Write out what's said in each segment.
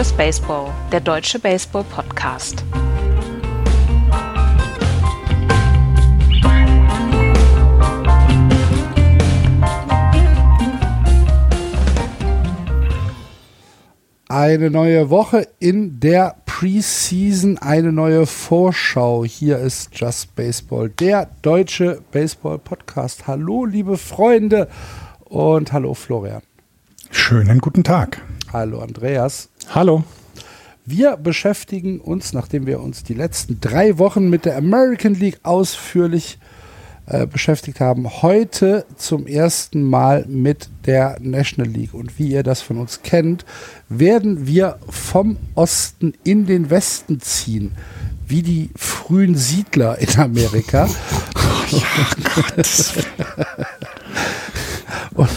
Just Baseball, der deutsche Baseball-Podcast. Eine neue Woche in der Preseason, eine neue Vorschau. Hier ist Just Baseball, der deutsche Baseball-Podcast. Hallo, liebe Freunde und hallo, Florian. Schönen guten Tag. Hallo, Andreas. Hallo. Wir beschäftigen uns, nachdem wir uns die letzten drei Wochen mit der American League ausführlich äh, beschäftigt haben, heute zum ersten Mal mit der National League. Und wie ihr das von uns kennt, werden wir vom Osten in den Westen ziehen, wie die frühen Siedler in Amerika. und,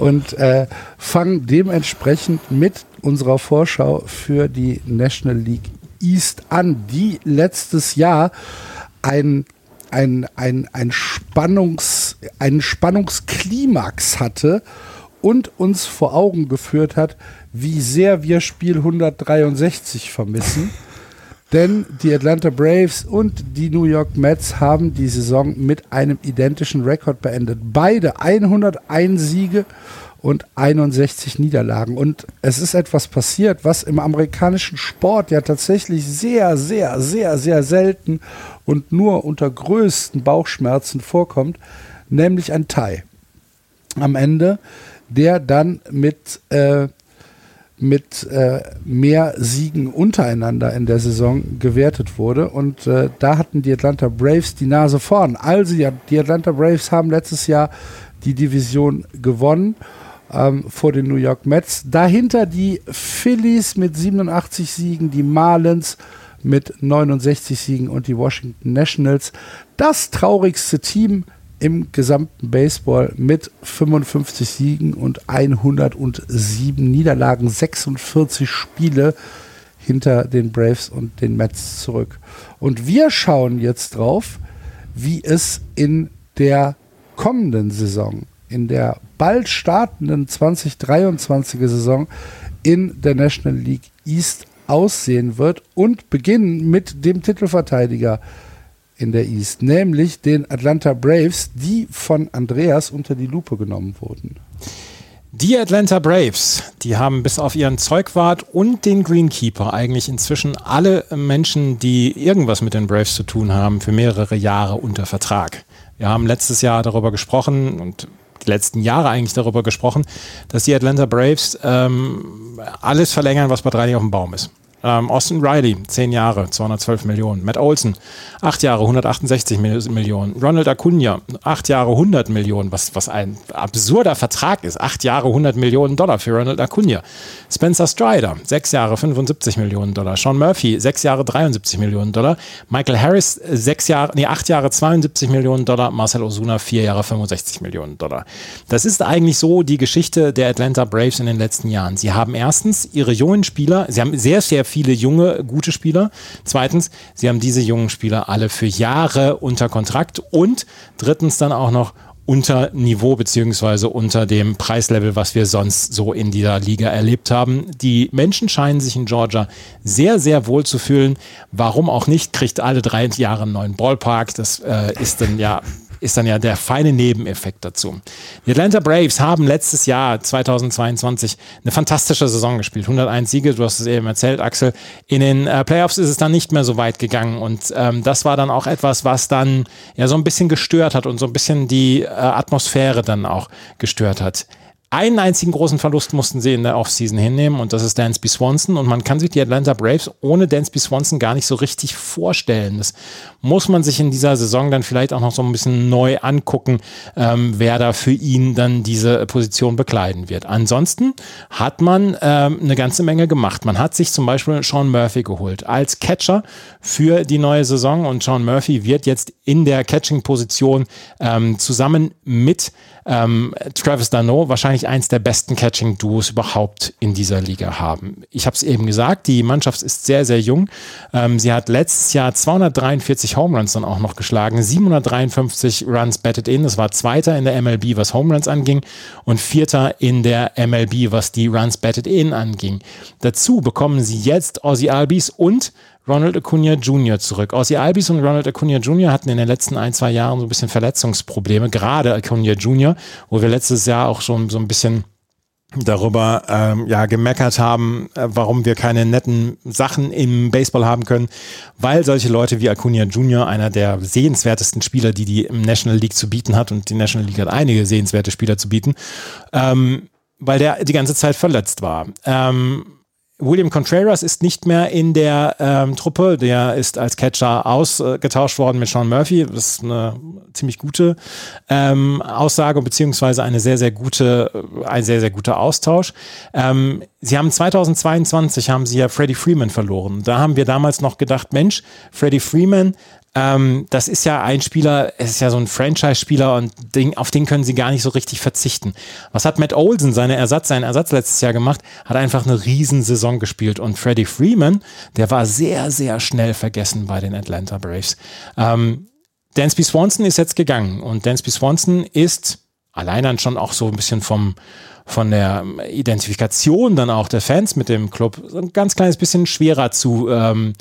und äh, fangen dementsprechend mit unserer Vorschau für die National League East an, die letztes Jahr ein ein, ein, ein Spannungs, einen Spannungsklimax hatte und uns vor Augen geführt hat, wie sehr wir Spiel 163 vermissen. Denn die Atlanta Braves und die New York Mets haben die Saison mit einem identischen Rekord beendet. Beide 101 Siege und 61 Niederlagen. Und es ist etwas passiert, was im amerikanischen Sport ja tatsächlich sehr, sehr, sehr, sehr selten und nur unter größten Bauchschmerzen vorkommt, nämlich ein Tie. Am Ende, der dann mit, äh, mit äh, mehr Siegen untereinander in der Saison gewertet wurde. Und äh, da hatten die Atlanta Braves die Nase vorn. Also die Atlanta Braves haben letztes Jahr die Division gewonnen ähm, vor den New York Mets. Dahinter die Phillies mit 87 Siegen, die Marlins mit 69 Siegen und die Washington Nationals. Das traurigste Team im gesamten Baseball mit 55 Siegen und 107 Niederlagen, 46 Spiele hinter den Braves und den Mets zurück. Und wir schauen jetzt drauf, wie es in der kommenden Saison, in der bald startenden 2023er Saison in der National League East aussehen wird und beginnen mit dem Titelverteidiger in der East, nämlich den Atlanta Braves, die von Andreas unter die Lupe genommen wurden. Die Atlanta Braves, die haben bis auf ihren Zeugwart und den Greenkeeper eigentlich inzwischen alle Menschen, die irgendwas mit den Braves zu tun haben, für mehrere Jahre unter Vertrag. Wir haben letztes Jahr darüber gesprochen und die letzten Jahre eigentlich darüber gesprochen, dass die Atlanta Braves ähm, alles verlängern, was bei drei auf dem Baum ist. Ähm, Austin Riley, 10 Jahre, 212 Millionen. Matt Olson, 8 Jahre, 168 Millionen. Ronald Acuna, 8 Jahre, 100 Millionen, was, was ein absurder Vertrag ist. 8 Jahre, 100 Millionen Dollar für Ronald Acuna. Spencer Strider, 6 Jahre, 75 Millionen Dollar. Sean Murphy, 6 Jahre, 73 Millionen Dollar. Michael Harris, 6 Jahre, nee, 8 Jahre, 72 Millionen Dollar. Marcel Osuna, 4 Jahre, 65 Millionen Dollar. Das ist eigentlich so die Geschichte der Atlanta Braves in den letzten Jahren. Sie haben erstens ihre jungen Spieler, sie haben sehr, sehr viele junge, gute Spieler. Zweitens, sie haben diese jungen Spieler alle für Jahre unter Kontrakt und drittens dann auch noch unter Niveau beziehungsweise unter dem Preislevel, was wir sonst so in dieser Liga erlebt haben. Die Menschen scheinen sich in Georgia sehr, sehr wohl zu fühlen. Warum auch nicht, kriegt alle drei Jahre einen neuen Ballpark. Das äh, ist dann ja ist dann ja der feine Nebeneffekt dazu. Die Atlanta Braves haben letztes Jahr 2022 eine fantastische Saison gespielt. 101 Siege, du hast es eben erzählt, Axel. In den äh, Playoffs ist es dann nicht mehr so weit gegangen und ähm, das war dann auch etwas, was dann ja so ein bisschen gestört hat und so ein bisschen die äh, Atmosphäre dann auch gestört hat. Einen einzigen großen Verlust mussten sie in der Offseason hinnehmen und das ist Dansby Swanson. Und man kann sich die Atlanta Braves ohne Dansby Swanson gar nicht so richtig vorstellen. Das muss man sich in dieser Saison dann vielleicht auch noch so ein bisschen neu angucken, ähm, wer da für ihn dann diese Position bekleiden wird. Ansonsten hat man ähm, eine ganze Menge gemacht. Man hat sich zum Beispiel Sean Murphy geholt als Catcher für die neue Saison und Sean Murphy wird jetzt in der Catching-Position ähm, zusammen mit ähm, Travis Dano wahrscheinlich eins der besten Catching-Duos überhaupt in dieser Liga haben. Ich habe es eben gesagt, die Mannschaft ist sehr, sehr jung. Ähm, sie hat letztes Jahr 243 Home Runs dann auch noch geschlagen, 753 Runs batted in. Das war Zweiter in der MLB, was Home Runs anging und Vierter in der MLB, was die Runs batted in anging. Dazu bekommen sie jetzt Ozzy Albies und Ronald Acuna Jr. zurück. Ozzy Albies und Ronald Acuna Jr. hatten in den letzten ein, zwei Jahren so ein bisschen Verletzungsprobleme, gerade Acuna Jr., wo wir letztes Jahr auch schon so ein bisschen darüber ähm, ja gemeckert haben, äh, warum wir keine netten Sachen im Baseball haben können, weil solche Leute wie Acuna Jr., einer der sehenswertesten Spieler, die die National League zu bieten hat und die National League hat einige sehenswerte Spieler zu bieten, ähm, weil der die ganze Zeit verletzt war. Ähm, William Contreras ist nicht mehr in der ähm, Truppe. Der ist als Catcher ausgetauscht worden mit Sean Murphy. Das ist eine ziemlich gute ähm, Aussage beziehungsweise eine sehr, sehr gute, ein sehr, sehr guter Austausch. Ähm, sie haben 2022 haben sie ja Freddie Freeman verloren. Da haben wir damals noch gedacht, Mensch, Freddie Freeman ähm, das ist ja ein Spieler, es ist ja so ein Franchise-Spieler und den, auf den können sie gar nicht so richtig verzichten. Was hat Matt Olsen, seine Ersatz, seinen Ersatz letztes Jahr gemacht? Hat einfach eine Riesensaison gespielt und Freddie Freeman, der war sehr, sehr schnell vergessen bei den Atlanta Braves. Ähm, Dansby Swanson ist jetzt gegangen und Dansby Swanson ist allein dann schon auch so ein bisschen vom, von der Identifikation dann auch der Fans mit dem Club ein ganz kleines bisschen schwerer zu ähm,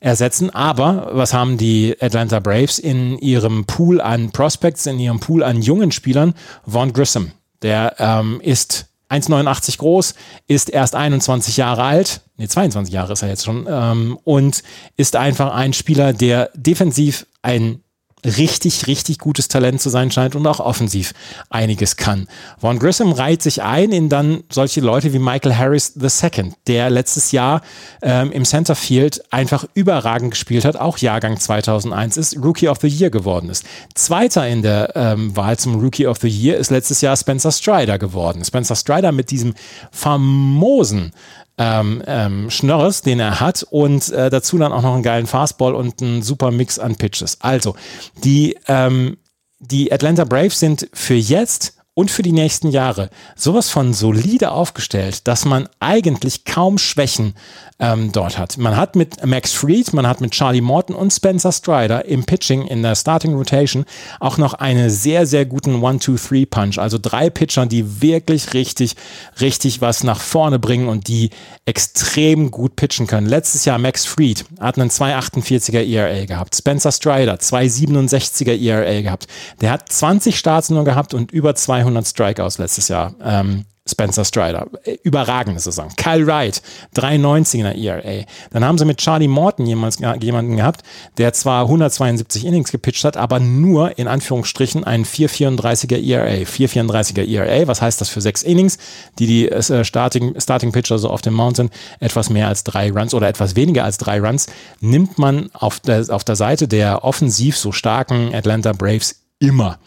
ersetzen. Aber was haben die Atlanta Braves in ihrem Pool an Prospects, in ihrem Pool an jungen Spielern? Vaughn Grissom, der ähm, ist 1,89 groß, ist erst 21 Jahre alt, nee, 22 Jahre ist er jetzt schon, ähm, und ist einfach ein Spieler, der defensiv ein richtig, richtig gutes Talent zu sein scheint und auch offensiv einiges kann. Vaughn Grissom reiht sich ein in dann solche Leute wie Michael Harris II, der letztes Jahr ähm, im Centerfield einfach überragend gespielt hat, auch Jahrgang 2001 ist, Rookie of the Year geworden ist. Zweiter in der ähm, Wahl zum Rookie of the Year ist letztes Jahr Spencer Strider geworden. Spencer Strider mit diesem famosen ähm, ähm, Schnörres, den er hat und äh, dazu dann auch noch einen geilen Fastball und einen super Mix an Pitches. Also, die, ähm, die Atlanta Braves sind für jetzt und für die nächsten Jahre sowas von solide aufgestellt, dass man eigentlich kaum Schwächen ähm, dort hat. Man hat mit Max Fried, man hat mit Charlie Morton und Spencer Strider im Pitching in der Starting Rotation auch noch einen sehr, sehr guten One-Two-Three-Punch. Also drei Pitcher, die wirklich richtig, richtig was nach vorne bringen und die extrem gut pitchen können. Letztes Jahr Max Fried hat einen 2,48er ERA gehabt. Spencer Strider 2,67er ERA gehabt. Der hat 20 Starts nur gehabt und über 200 Strikeouts letztes Jahr. Ähm, Spencer Strider. Überragende Saison. Kyle Wright, 3,90er ERA. Dann haben sie mit Charlie Morton jemanden gehabt, der zwar 172 Innings gepitcht hat, aber nur in Anführungsstrichen einen 4,34er ERA. 4,34er ERA, was heißt das für sechs Innings, die die äh, Starting, Starting Pitcher so auf dem Mountain etwas mehr als drei Runs oder etwas weniger als drei Runs, nimmt man auf der, auf der Seite der offensiv so starken Atlanta Braves immer.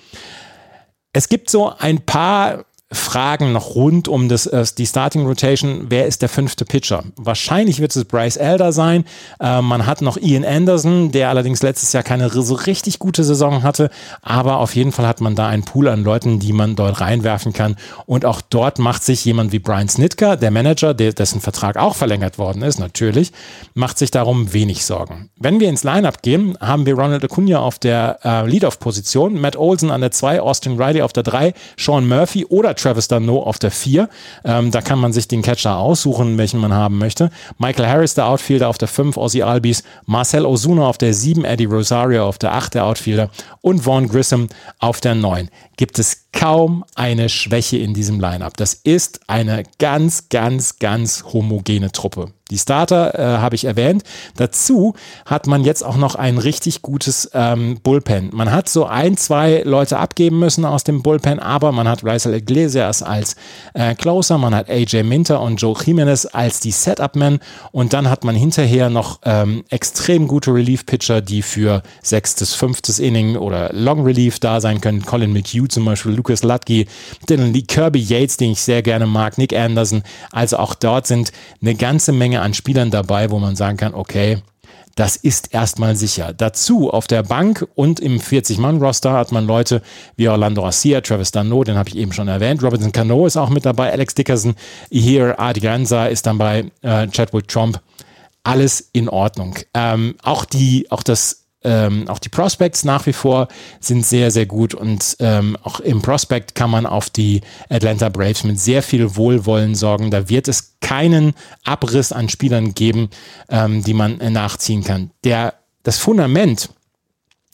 Es gibt so ein paar Fragen noch rund um das, äh, die Starting Rotation. Wer ist der fünfte Pitcher? Wahrscheinlich wird es Bryce Elder sein. Äh, man hat noch Ian Anderson, der allerdings letztes Jahr keine so richtig gute Saison hatte. Aber auf jeden Fall hat man da einen Pool an Leuten, die man dort reinwerfen kann. Und auch dort macht sich jemand wie Brian Snitker, der Manager, der, dessen Vertrag auch verlängert worden ist, natürlich, macht sich darum wenig Sorgen. Wenn wir ins Lineup gehen, haben wir Ronald Acuna auf der äh, Lead-Off-Position, Matt Olsen an der 2, Austin Riley auf der 3, Sean Murphy oder Travis Dano auf der 4. Ähm, da kann man sich den Catcher aussuchen, welchen man haben möchte. Michael Harris, der Outfielder, auf der 5, Ozzy Albies, Marcel Ozuna auf der 7, Eddie Rosario auf der 8, der Outfielder und Vaughn Grissom auf der 9. Gibt es kaum eine Schwäche in diesem Lineup. Das ist eine ganz, ganz, ganz homogene Truppe. Die Starter äh, habe ich erwähnt. Dazu hat man jetzt auch noch ein richtig gutes ähm, Bullpen. Man hat so ein, zwei Leute abgeben müssen aus dem Bullpen, aber man hat Raisel Iglesias als äh, Closer, man hat AJ Minter und Joe Jimenez als die Setup-Men und dann hat man hinterher noch ähm, extrem gute Relief-Pitcher, die für sechstes, fünftes Inning oder Long Relief da sein können. Colin McHugh zum Beispiel, Lucas Dylan Lee, Kirby Yates, den ich sehr gerne mag, Nick Anderson. Also auch dort sind eine ganze Menge an Spielern dabei, wo man sagen kann, okay, Das ist erstmal sicher. Dazu auf der Bank und im 40-Mann-Roster hat man Leute wie Orlando Garcia, Travis Dano, den habe ich eben schon erwähnt. Robinson Cano ist auch mit dabei, Alex Dickerson, Ihir Adiganza ist dann bei äh, Chadwick Trump. Alles in Ordnung. Ähm, auch die, auch das ähm, auch die Prospects nach wie vor sind sehr, sehr gut und ähm, auch im Prospect kann man auf die Atlanta Braves mit sehr viel Wohlwollen sorgen. Da wird es keinen Abriss an Spielern geben, ähm, die man äh, nachziehen kann. Der, das Fundament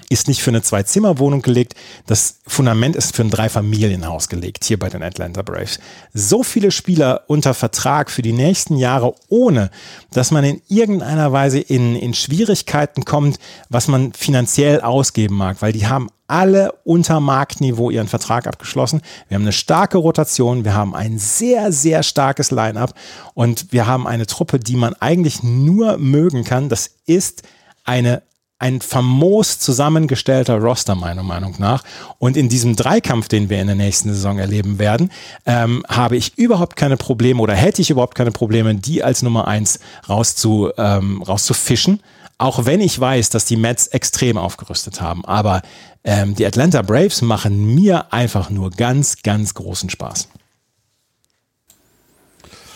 ist nicht für eine Zwei-Zimmer-Wohnung gelegt. Das Fundament ist für ein Dreifamilienhaus gelegt, hier bei den Atlanta Braves. So viele Spieler unter Vertrag für die nächsten Jahre, ohne dass man in irgendeiner Weise in, in Schwierigkeiten kommt, was man finanziell ausgeben mag, weil die haben alle unter Marktniveau ihren Vertrag abgeschlossen. Wir haben eine starke Rotation, wir haben ein sehr, sehr starkes Line-up und wir haben eine Truppe, die man eigentlich nur mögen kann. Das ist eine ein famos zusammengestellter Roster, meiner Meinung nach. Und in diesem Dreikampf, den wir in der nächsten Saison erleben werden, ähm, habe ich überhaupt keine Probleme oder hätte ich überhaupt keine Probleme, die als Nummer eins rauszu, ähm, rauszufischen. Auch wenn ich weiß, dass die Mets extrem aufgerüstet haben. Aber ähm, die Atlanta Braves machen mir einfach nur ganz, ganz großen Spaß.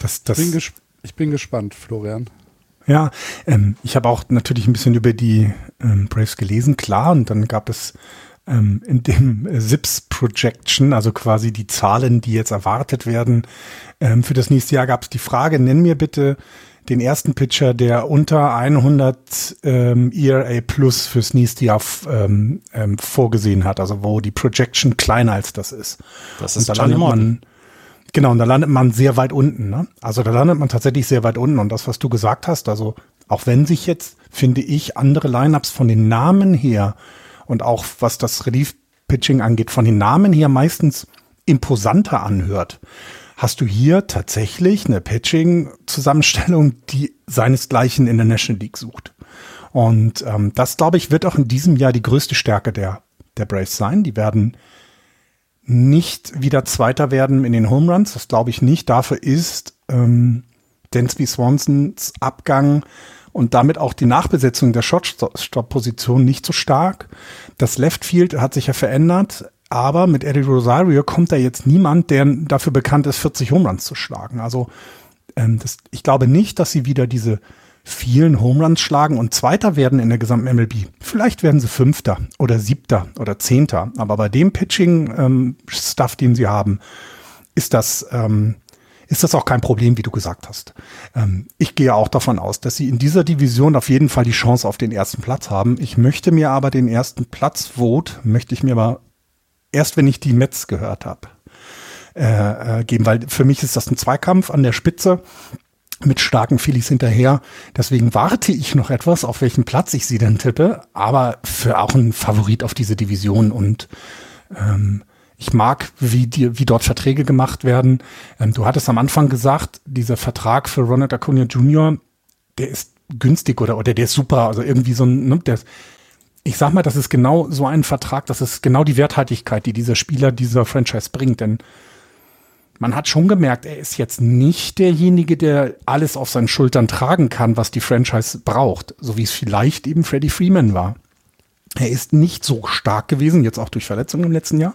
Das, das bin ich bin gespannt, Florian. Ja, ähm, ich habe auch natürlich ein bisschen über die ähm, Braves gelesen, klar, und dann gab es ähm, in dem äh, SIPS Projection, also quasi die Zahlen, die jetzt erwartet werden, ähm, für das nächste Jahr gab es die Frage, nenn mir bitte den ersten Pitcher, der unter 100 ähm, ERA plus fürs nächste Jahr ähm, ähm, vorgesehen hat, also wo die Projection kleiner als das ist. Das ist Johnny man, Genau, und da landet man sehr weit unten. Ne? Also da landet man tatsächlich sehr weit unten. Und das, was du gesagt hast, also auch wenn sich jetzt, finde ich, andere Lineups von den Namen her und auch was das Relief-Pitching angeht, von den Namen her meistens imposanter anhört, hast du hier tatsächlich eine Pitching-Zusammenstellung, die seinesgleichen in der National League sucht. Und ähm, das, glaube ich, wird auch in diesem Jahr die größte Stärke der, der Braves sein. Die werden nicht wieder Zweiter werden in den Home Runs. Das glaube ich nicht. Dafür ist ähm, Dansby Swansons Abgang und damit auch die Nachbesetzung der Shotstop-Position nicht so stark. Das Left Field hat sich ja verändert, aber mit Eddie Rosario kommt da jetzt niemand, der dafür bekannt ist, 40 Home Runs zu schlagen. Also ähm, das, ich glaube nicht, dass sie wieder diese vielen Home Runs schlagen und Zweiter werden in der gesamten MLB. Vielleicht werden sie Fünfter oder Siebter oder Zehnter. Aber bei dem Pitching-Stuff, ähm, den sie haben, ist das, ähm, ist das auch kein Problem, wie du gesagt hast. Ähm, ich gehe auch davon aus, dass sie in dieser Division auf jeden Fall die Chance auf den ersten Platz haben. Ich möchte mir aber den ersten Platz Vote, möchte ich mir aber erst, wenn ich die Mets gehört habe, äh, äh, geben, weil für mich ist das ein Zweikampf an der Spitze mit starken Phillies hinterher. Deswegen warte ich noch etwas, auf welchen Platz ich sie denn tippe, aber für auch ein Favorit auf diese Division und ähm, ich mag, wie, die, wie dort Verträge gemacht werden. Ähm, du hattest am Anfang gesagt, dieser Vertrag für Ronald Acuna Jr., der ist günstig oder, oder der ist super, also irgendwie so ein, ne, der, ich sag mal, das ist genau so ein Vertrag, das ist genau die Werthaltigkeit, die dieser Spieler dieser Franchise bringt, denn man hat schon gemerkt, er ist jetzt nicht derjenige, der alles auf seinen Schultern tragen kann, was die Franchise braucht, so wie es vielleicht eben Freddie Freeman war. Er ist nicht so stark gewesen, jetzt auch durch Verletzungen im letzten Jahr.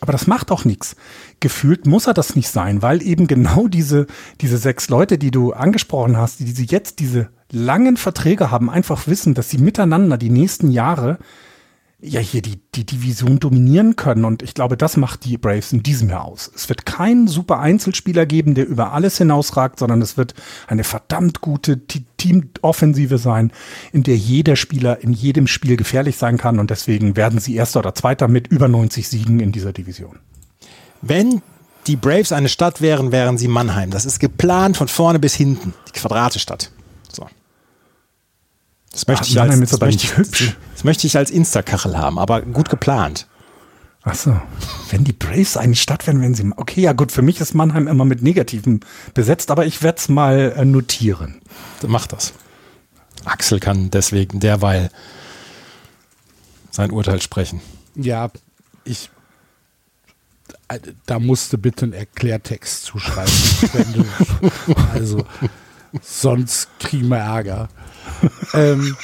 Aber das macht auch nichts. Gefühlt muss er das nicht sein, weil eben genau diese, diese sechs Leute, die du angesprochen hast, die, die jetzt diese langen Verträge haben, einfach wissen, dass sie miteinander die nächsten Jahre ja hier die, die Division dominieren können. Und ich glaube, das macht die Braves in diesem Jahr aus. Es wird keinen super Einzelspieler geben, der über alles hinausragt, sondern es wird eine verdammt gute Teamoffensive sein, in der jeder Spieler in jedem Spiel gefährlich sein kann. Und deswegen werden sie Erster oder Zweiter mit über 90 Siegen in dieser Division. Wenn die Braves eine Stadt wären, wären sie Mannheim. Das ist geplant von vorne bis hinten. Die Quadratestadt. Das möchte, ich als, das, möchte ich, hübsch. das möchte ich als Instakachel haben, aber gut geplant. Ach so. Wenn die Braves eine Stadt wären, wenn sie. Okay, ja gut, für mich ist Mannheim immer mit Negativen besetzt, aber ich werde es mal äh, notieren. Mach das. Axel kann deswegen derweil sein Urteil sprechen. Ja, ich. Äh, da musste bitte einen Erklärtext zuschreiben. du, also, sonst kriegen wir Ärger ähm,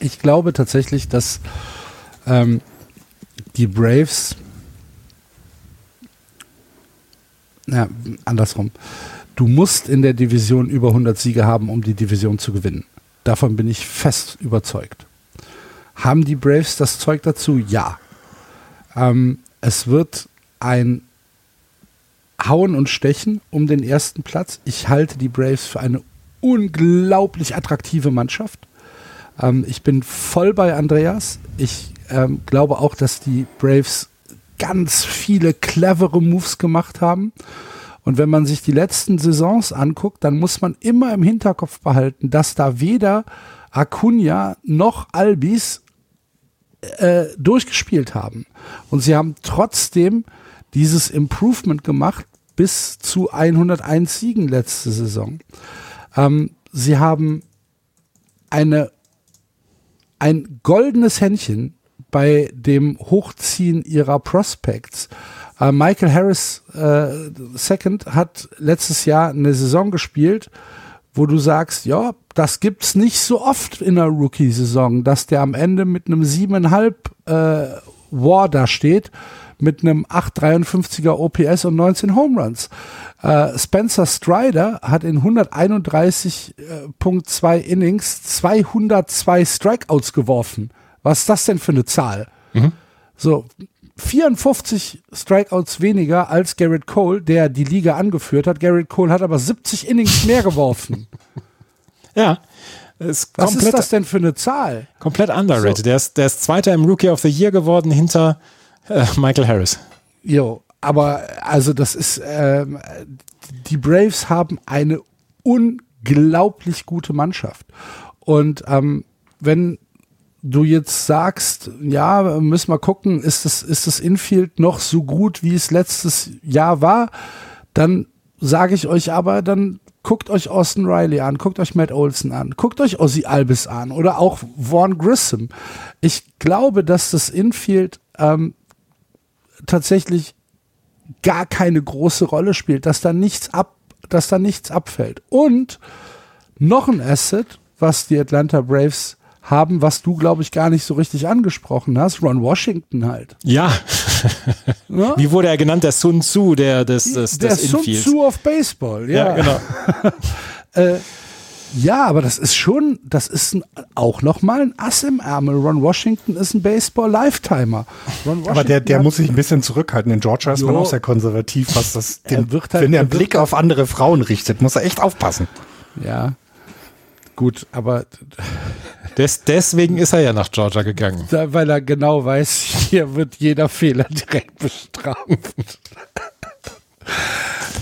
ich glaube tatsächlich, dass ähm, die Braves, ja, andersrum, du musst in der Division über 100 Siege haben, um die Division zu gewinnen. Davon bin ich fest überzeugt. Haben die Braves das Zeug dazu? Ja. Ähm, es wird ein Hauen und Stechen um den ersten Platz. Ich halte die Braves für eine unglaublich attraktive Mannschaft. Ähm, ich bin voll bei Andreas. Ich ähm, glaube auch, dass die Braves ganz viele clevere Moves gemacht haben. Und wenn man sich die letzten Saisons anguckt, dann muss man immer im Hinterkopf behalten, dass da weder Acuna noch Albis äh, durchgespielt haben. Und sie haben trotzdem dieses Improvement gemacht bis zu 101 Siegen letzte Saison. Ähm, sie haben eine, ein goldenes Händchen bei dem Hochziehen ihrer Prospects. Äh, Michael Harris äh, Second hat letztes Jahr eine Saison gespielt, wo du sagst, ja, das gibt's nicht so oft in der Rookie-Saison, dass der am Ende mit einem siebeneinhalb äh, War da steht, mit einem 853er OPS und 19 Home Runs. Äh, Spencer Strider hat in 131.2 Innings 202 Strikeouts geworfen. Was ist das denn für eine Zahl? Mhm. So, 54 Strikeouts weniger als Garrett Cole, der die Liga angeführt hat. Garrett Cole hat aber 70 Innings mehr geworfen. ja. Ist Was ist das denn für eine Zahl? Komplett underrated. So. Der, ist, der ist Zweiter im Rookie of the Year geworden hinter äh, Michael Harris. Jo, aber also das ist, ähm, die Braves haben eine unglaublich gute Mannschaft. Und ähm, wenn du jetzt sagst, ja, müssen wir gucken, ist das, ist das Infield noch so gut, wie es letztes Jahr war, dann sage ich euch aber, dann guckt euch Austin Riley an, guckt euch Matt Olson an, guckt euch Ozzy Albis an oder auch Vaughn Grissom. Ich glaube, dass das Infield ähm, tatsächlich gar keine große Rolle spielt, dass da nichts ab, dass da nichts abfällt. Und noch ein Asset, was die Atlanta Braves haben, was du, glaube ich, gar nicht so richtig angesprochen hast. Ron Washington halt. Ja. ja? Wie wurde er genannt? Der Sun Tzu der, des, des, der des Sun Tzu of Baseball, ja. ja genau. äh, ja, aber das ist schon, das ist ein, auch nochmal ein Ass im Ärmel. Ron Washington ist ein Baseball-Lifetimer. Aber der, der muss sich ein bisschen zurückhalten. In Georgia ist jo. man auch sehr konservativ, was das, den, halt, wenn er einen Blick auf andere Frauen richtet, muss er echt aufpassen. Ja, gut, aber des, deswegen ist er ja nach Georgia gegangen. Da, weil er genau weiß, hier wird jeder Fehler direkt bestraft.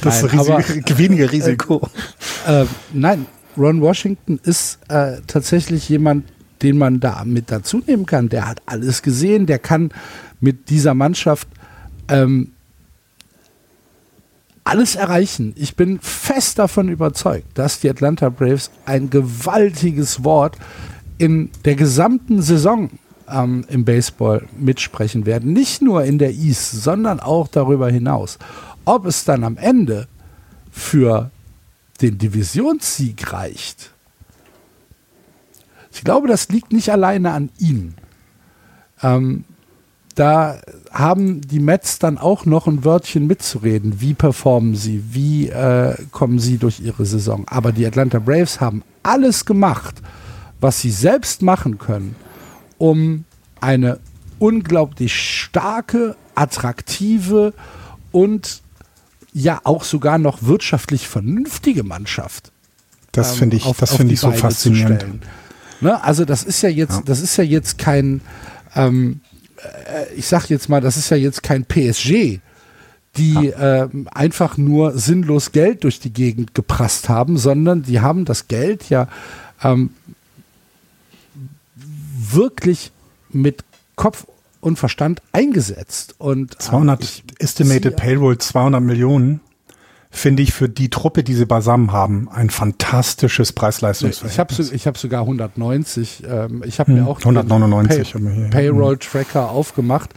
Das nein, Risiko, aber, weniger Risiko. Äh, äh, nein, Ron Washington ist äh, tatsächlich jemand, den man da mit dazu nehmen kann. Der hat alles gesehen, der kann mit dieser Mannschaft ähm, alles erreichen. Ich bin fest davon überzeugt, dass die Atlanta Braves ein gewaltiges Wort in der gesamten Saison ähm, im Baseball mitsprechen werden. Nicht nur in der East, sondern auch darüber hinaus. Ob es dann am Ende für den Divisionssieg reicht, ich glaube, das liegt nicht alleine an ihnen. Ähm, da haben die Mets dann auch noch ein Wörtchen mitzureden. Wie performen sie? Wie äh, kommen sie durch ihre Saison? Aber die Atlanta Braves haben alles gemacht, was sie selbst machen können, um eine unglaublich starke, attraktive und ja auch sogar noch wirtschaftlich vernünftige Mannschaft. Das ähm, finde ich, auf, das finde ich so faszinierend. Ne? Also das ist ja jetzt, ja. das ist ja jetzt kein, ähm, äh, ich sag jetzt mal, das ist ja jetzt kein PSG, die ja. äh, einfach nur sinnlos Geld durch die Gegend geprasst haben, sondern die haben das Geld ja ähm, wirklich mit Kopf und Verstand eingesetzt. Und 200 ich, Estimated Payroll 200 Millionen finde ich für die Truppe, die sie beisammen haben, ein fantastisches Preis-Leistungsverhältnis. Ich habe hab sogar 190. Ähm, ich habe hm, mir auch 199 Pay Payroll-Tracker aufgemacht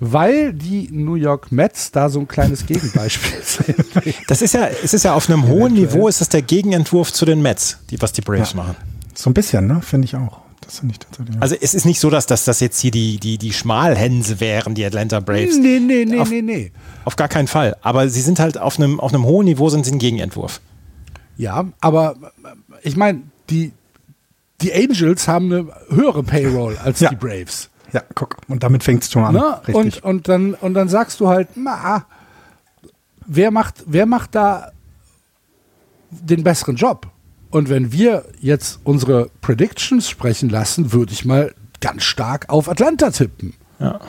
weil die New York Mets da so ein kleines Gegenbeispiel sind. Das ist ja, es ist ja auf einem hohen Niveau, ist das der Gegenentwurf zu den Mets, die, was die Braves ja. machen. So ein bisschen, ne? Finde ich auch. Finde ich tatsächlich. Also es ist nicht so, dass das, das jetzt hier die, die, die Schmalhänse wären, die Atlanta Braves. Nee, nee, nee, auf, nee, nee. Auf gar keinen Fall. Aber sie sind halt auf einem, auf einem hohen Niveau, sind sie ein Gegenentwurf. Ja, aber ich meine, die, die Angels haben eine höhere Payroll als Ja. die Braves. Ja, guck, und damit fängt es schon an. Ne? Richtig. Und, und, dann, und dann sagst du halt, na, wer macht, wer macht da den besseren Job? Und wenn wir jetzt unsere Predictions sprechen lassen, würde ich mal ganz stark auf Atlanta tippen. Ja.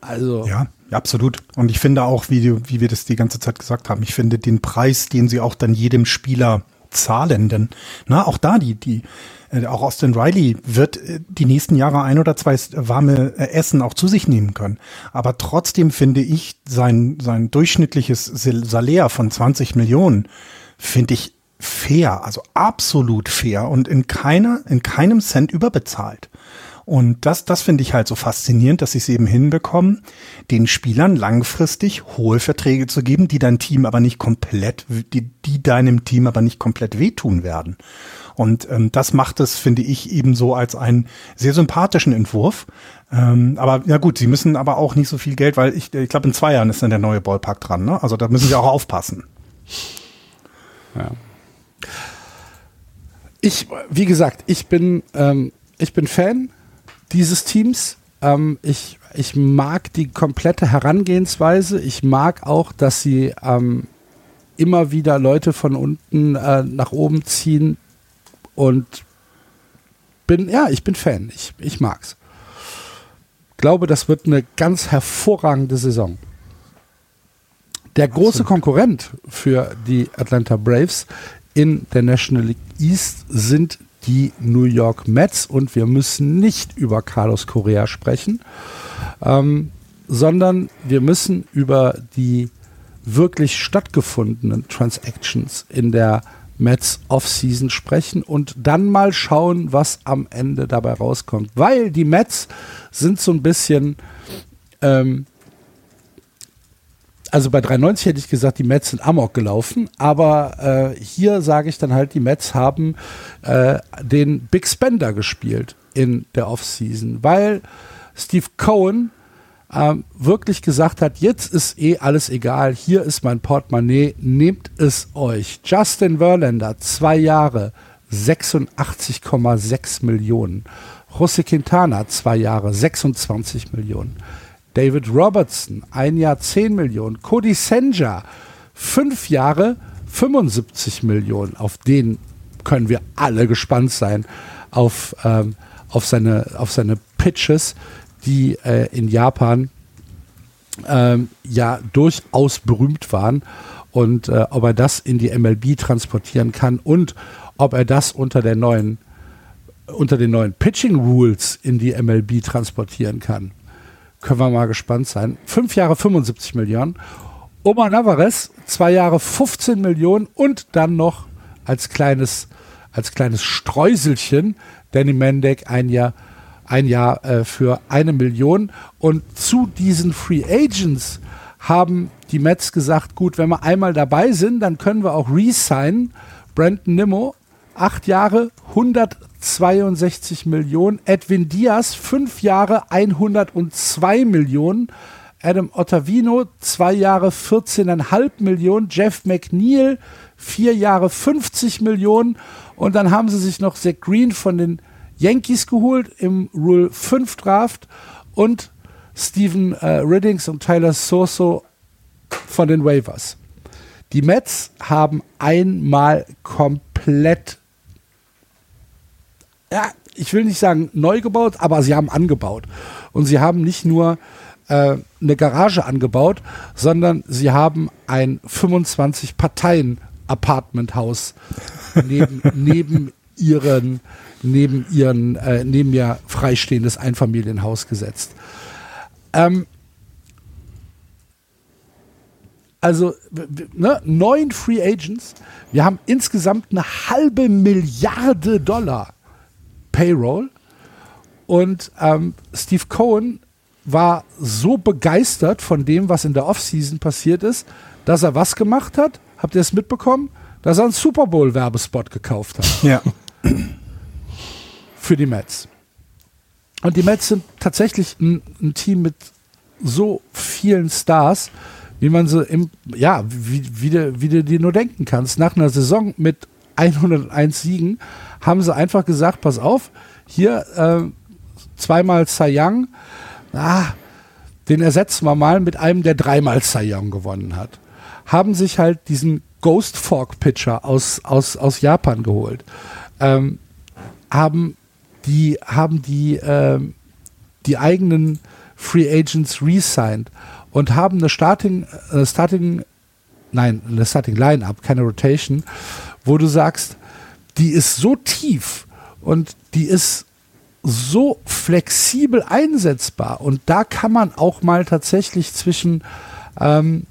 Also, Ja, absolut. Und ich finde auch, wie, du- wie wir das die ganze Zeit gesagt haben, ich finde den Preis, den sie auch dann jedem Spieler zahlen, denn na, auch da, die, die, äh, auch Austin Riley wird äh, die nächsten Jahre ein oder zwei warme äh, Essen auch zu sich nehmen können. Aber trotzdem finde ich sein, sein durchschnittliches Sal- Salär von 20 Millionen, finde ich fair, also absolut fair und in keiner, in keinem Cent überbezahlt. Und das, das finde ich halt so faszinierend, dass sie es eben hinbekommen, den Spielern langfristig hohe Verträge zu geben, die dein Team aber nicht komplett, die, die deinem Team aber nicht komplett wehtun werden. Und ähm, das macht es, finde ich, eben so als einen sehr sympathischen Entwurf. Ähm, aber ja gut, sie müssen aber auch nicht so viel Geld, weil ich, ich glaube, in zwei Jahren ist dann der neue Ballpark dran. Ne? Also da müssen sie auch aufpassen. Ich, wie gesagt, ich bin, ähm, ich bin Fan dieses Teams. Ähm, ich, ich mag die komplette Herangehensweise. Ich mag auch, dass sie ähm, immer wieder Leute von unten äh, nach oben ziehen und bin, ja, ich bin Fan. Ich, ich mag's. Glaube, das wird eine ganz hervorragende Saison. Der große Konkurrent für die Atlanta Braves in der National League East sind die New York Mets und wir müssen nicht über Carlos Correa sprechen, ähm, sondern wir müssen über die wirklich stattgefundenen Transactions in der Mets Offseason sprechen und dann mal schauen, was am Ende dabei rauskommt. Weil die Mets sind so ein bisschen, ähm, also bei 390 hätte ich gesagt, die Mets sind Amok gelaufen, aber äh, hier sage ich dann halt, die Mets haben äh, den Big Spender gespielt in der Offseason, weil Steve Cohen ähm, wirklich gesagt hat, jetzt ist eh alles egal, hier ist mein Portemonnaie, nehmt es euch. Justin Verlander, zwei Jahre, 86,6 Millionen. José Quintana, zwei Jahre, 26 Millionen. David Robertson, ein Jahr 10 Millionen. Cody Senja, fünf Jahre, 75 Millionen. Auf den können wir alle gespannt sein, auf, ähm, auf, seine, auf seine Pitches, die äh, in Japan ähm, ja durchaus berühmt waren. Und äh, ob er das in die MLB transportieren kann und ob er das unter der neuen unter den neuen Pitching Rules in die MLB transportieren kann. Können wir mal gespannt sein. Fünf Jahre 75 Millionen. Omar Navarez, zwei Jahre 15 Millionen und dann noch als kleines, als kleines Streuselchen Danny Mendek ein Jahr, ein Jahr äh, für eine Million. Und zu diesen Free Agents haben die Mets gesagt, gut, wenn wir einmal dabei sind, dann können wir auch resignen. Brandon Nimmo, acht Jahre, 162 Millionen. Edwin Diaz, fünf Jahre, 102 Millionen. Adam Ottavino, zwei Jahre, 14,5 Millionen. Jeff McNeil, vier Jahre, 50 Millionen. Und dann haben sie sich noch Zach Green von den Yankees geholt im Rule 5 Draft und Steven äh, Riddings und Tyler Soso von den Waivers. Die Mets haben einmal komplett, ja, ich will nicht sagen neu gebaut, aber sie haben angebaut. Und sie haben nicht nur äh, eine Garage angebaut, sondern sie haben ein 25 Parteien Apartmenthaus neben, neben ihren neben ihren äh, neben ihr freistehendes Einfamilienhaus gesetzt. Ähm, also ne, neun Free Agents. Wir haben insgesamt eine halbe Milliarde Dollar Payroll. Und ähm, Steve Cohen war so begeistert von dem, was in der Offseason passiert ist, dass er was gemacht hat. Habt ihr es mitbekommen? Dass er einen Super Bowl-Werbespot gekauft hat. Ja. für die Mets. Und die Mets sind tatsächlich ein, ein Team mit so vielen Stars, wie man sie im, ja, wie, wie, du, wie du dir nur denken kannst. Nach einer Saison mit 101 Siegen haben sie einfach gesagt, pass auf, hier äh, zweimal Cy Young, ah, den ersetzen wir mal mit einem, der dreimal Cy Young gewonnen hat. Haben sich halt diesen Ghost Fork Pitcher aus, aus, aus Japan geholt. Ähm, haben die, haben die, ähm, die eigenen Free Agents re-signed und haben eine Starting, äh, Starting, nein, eine Starting Line-Up, keine Rotation, wo du sagst, die ist so tief und die ist so flexibel einsetzbar und da kann man auch mal tatsächlich zwischen ähm,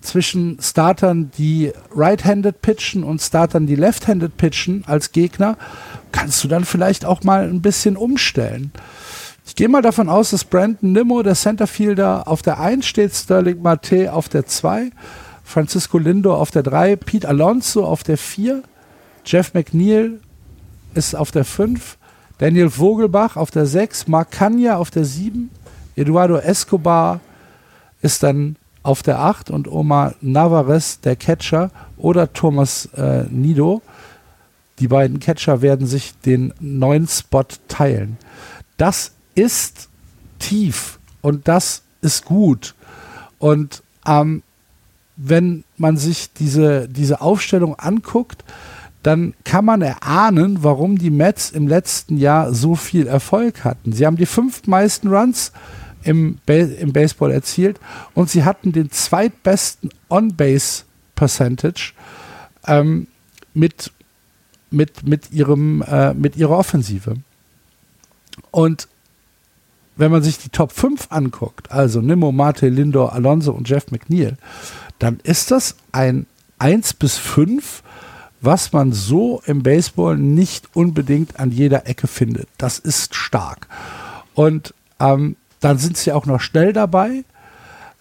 zwischen Startern, die right-handed pitchen und Startern, die left-handed pitchen als Gegner, kannst du dann vielleicht auch mal ein bisschen umstellen. Ich gehe mal davon aus, dass Brandon Nimmo, der Centerfielder, auf der 1 steht, Sterling Mate auf der 2, Francisco Lindo auf der 3, Pete Alonso auf der 4, Jeff McNeil ist auf der 5, Daniel Vogelbach auf der 6, Mark Kanya auf der 7, Eduardo Escobar ist dann auf der 8 und Omar Navarez, der Catcher, oder Thomas äh, Nido. Die beiden Catcher werden sich den neuen Spot teilen. Das ist tief und das ist gut. Und ähm, wenn man sich diese, diese Aufstellung anguckt, dann kann man erahnen, warum die Mets im letzten Jahr so viel Erfolg hatten. Sie haben die fünf meisten Runs im, ba im Baseball erzielt und sie hatten den zweitbesten On-Base-Percentage ähm, mit, mit, mit, äh, mit ihrer Offensive. Und wenn man sich die Top 5 anguckt, also Nimmo, Mate, Lindor, Alonso und Jeff McNeil, dann ist das ein 1 bis 5 was man so im Baseball nicht unbedingt an jeder Ecke findet. Das ist stark. Und ähm, dann sind sie auch noch schnell dabei.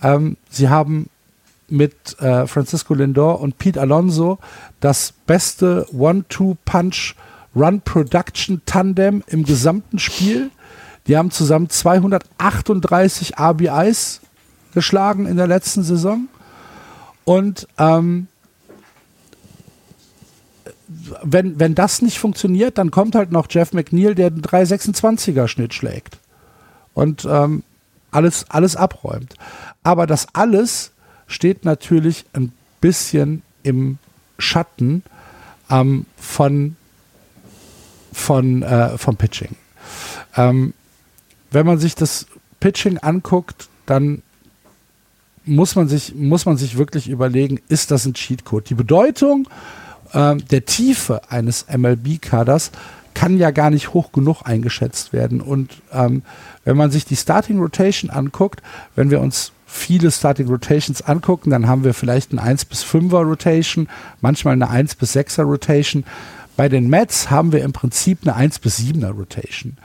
Ähm, sie haben mit äh, Francisco Lindor und Pete Alonso das beste One-Two-Punch Run Production Tandem im gesamten Spiel. Die haben zusammen 238 RBIs geschlagen in der letzten Saison. Und ähm, wenn, wenn das nicht funktioniert, dann kommt halt noch Jeff McNeil, der einen 326er Schnitt schlägt und ähm, alles, alles abräumt. Aber das alles steht natürlich ein bisschen im Schatten ähm, von, von, äh, vom Pitching. Ähm, wenn man sich das Pitching anguckt, dann muss man sich, muss man sich wirklich überlegen, ist das ein Cheatcode? Die Bedeutung ähm, der Tiefe eines MLB-Kaders kann ja gar nicht hoch genug eingeschätzt werden. Und ähm, wenn man sich die Starting Rotation anguckt, wenn wir uns viele Starting Rotations angucken, dann haben wir vielleicht eine 1 bis 5er Rotation, manchmal eine 1 bis 6er Rotation. Bei den Mets haben wir im Prinzip eine 1 bis 7er Rotation.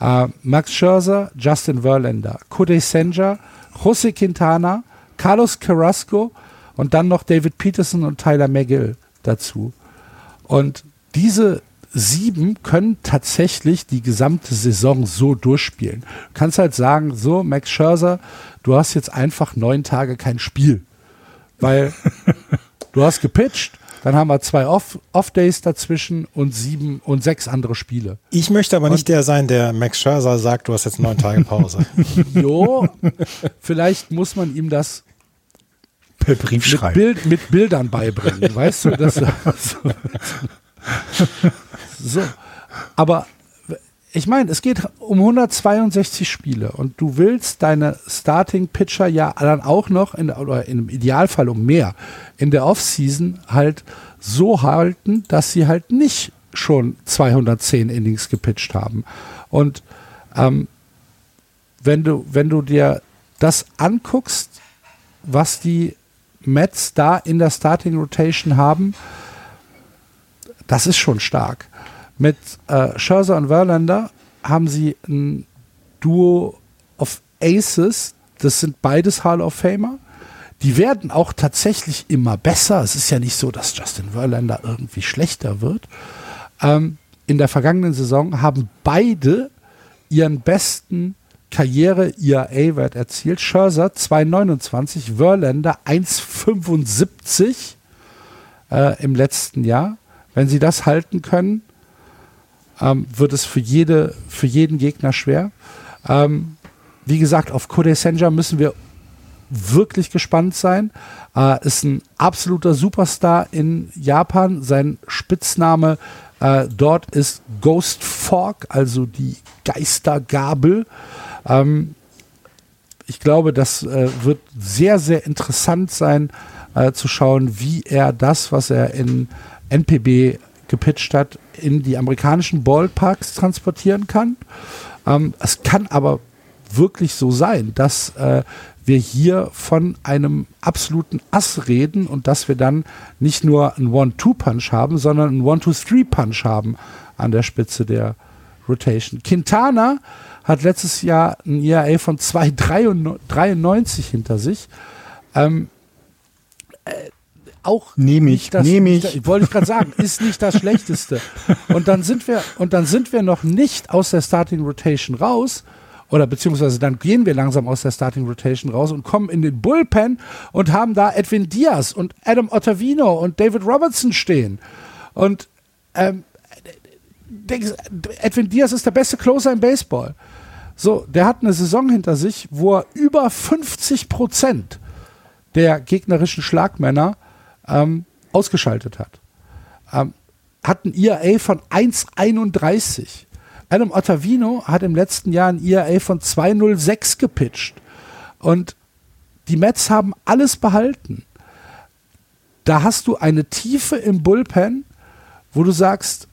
Äh, Max Scherzer, Justin Verlander, Kodai Senja, Jose Quintana, Carlos Carrasco und dann noch David Peterson und Tyler McGill dazu. Und diese sieben können tatsächlich die gesamte Saison so durchspielen. Du kannst halt sagen, so, Max Scherzer, du hast jetzt einfach neun Tage kein Spiel. Weil du hast gepitcht, dann haben wir zwei Off-Days Off dazwischen und sieben und sechs andere Spiele. Ich möchte aber und nicht der sein, der Max Scherzer sagt, du hast jetzt neun Tage Pause. jo, vielleicht muss man ihm das per Brief schreiben. Bild, mit Bildern beibringen, weißt du? Das, so. so. Aber ich meine, es geht um 162 Spiele und du willst deine Starting Pitcher ja dann auch noch in, oder im Idealfall um mehr in der Offseason halt so halten, dass sie halt nicht schon 210 Innings gepitcht haben. Und ähm, wenn du wenn du dir das anguckst, was die Mets da in der Starting Rotation haben, das ist schon stark. Mit äh, Scherzer und Verlander haben sie ein Duo of Aces, das sind beides Hall of Famer. Die werden auch tatsächlich immer besser. Es ist ja nicht so, dass Justin Verlander irgendwie schlechter wird. Ähm, in der vergangenen Saison haben beide ihren besten Karriere ERA-Wert erzielt. Scherzer 2,29, Verlander 1,75 äh, im letzten Jahr. Wenn sie das halten können, ähm, wird es für, jede, für jeden Gegner schwer. Ähm, wie gesagt, auf Kodai Senja müssen wir wirklich gespannt sein. Äh, ist ein absoluter Superstar in Japan. Sein Spitzname äh, dort ist Ghost Fork, also die Geistergabel. Ähm, ich glaube, das äh, wird sehr, sehr interessant sein, äh, zu schauen, wie er das, was er in NPB gepitcht hat, in die amerikanischen Ballparks transportieren kann. Ähm, es kann aber wirklich so sein, dass äh, wir hier von einem absoluten Ass reden und dass wir dann nicht nur einen One-Two-Punch haben, sondern einen One-Two-Three-Punch haben an der Spitze der Rotation. Quintana hat letztes Jahr ein ERA von 2,93 hinter sich. Ähm, äh, auch nehme ich, das, nehme ich. wollte ich gerade sagen, ist nicht das Schlechteste. Und dann sind wir und dann sind wir noch nicht aus der Starting Rotation raus oder beziehungsweise dann gehen wir langsam aus der Starting Rotation raus und kommen in den Bullpen und haben da Edwin Diaz und Adam Ottavino und David Robertson stehen. Und ähm, Edwin Diaz ist der beste Closer im Baseball. So, der hat eine Saison hinter sich, wo er über 50 Prozent der gegnerischen Schlagmänner ähm, ausgeschaltet hat. Ähm, hat ein ERA von 1,31. Adam Ottavino hat im letzten Jahr ein ERA von 2,06 gepitcht. Und die Mets haben alles behalten. Da hast du eine Tiefe im Bullpen, wo du sagst,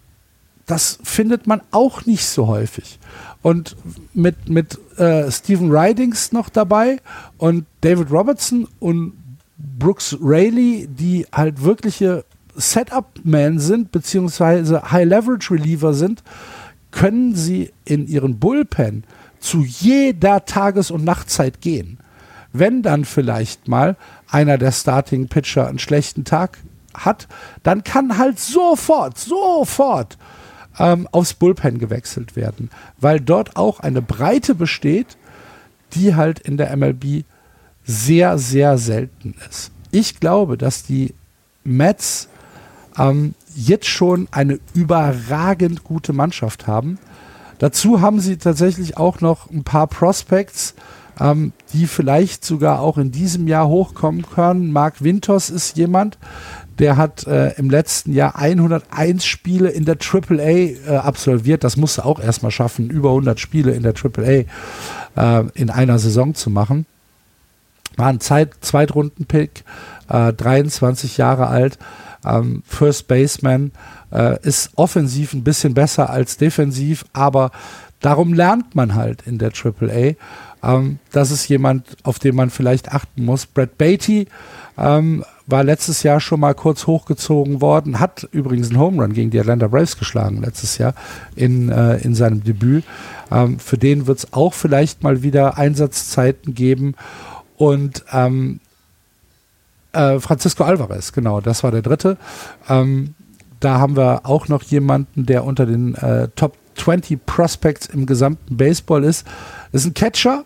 das findet man auch nicht so häufig. Und mit, mit äh, Stephen Ridings noch dabei und David Robertson und Brooks Rayleigh, die halt wirkliche Setup-Man sind, beziehungsweise High-Leverage-Reliever sind, können sie in ihren Bullpen zu jeder Tages- und Nachtzeit gehen. Wenn dann vielleicht mal einer der Starting-Pitcher einen schlechten Tag hat, dann kann halt sofort, sofort ähm, aufs Bullpen gewechselt werden, weil dort auch eine Breite besteht, die halt in der MLB sehr, sehr selten ist. Ich glaube, dass die Mets ähm, jetzt schon eine überragend gute Mannschaft haben. Dazu haben sie tatsächlich auch noch ein paar Prospects, ähm, die vielleicht sogar auch in diesem Jahr hochkommen können. Mark Winters ist jemand, der hat äh, im letzten Jahr 101 Spiele in der AAA äh, absolviert. Das musste auch erstmal schaffen, über 100 Spiele in der AAA äh, in einer Saison zu machen. War ein Zeit Zweitrunden-Pick, äh, 23 Jahre alt, ähm, First Baseman, äh, ist offensiv ein bisschen besser als defensiv, aber darum lernt man halt in der AAA. Ähm, das ist jemand, auf den man vielleicht achten muss. Brad Beatty ähm, war letztes Jahr schon mal kurz hochgezogen worden, hat übrigens einen Home Run gegen die Atlanta Braves geschlagen letztes Jahr in, äh, in seinem Debüt. Ähm, für den wird es auch vielleicht mal wieder Einsatzzeiten geben. Und ähm, äh, Francisco Alvarez, genau, das war der dritte. Ähm, da haben wir auch noch jemanden, der unter den äh, Top 20 Prospects im gesamten Baseball ist. Das ist ein Catcher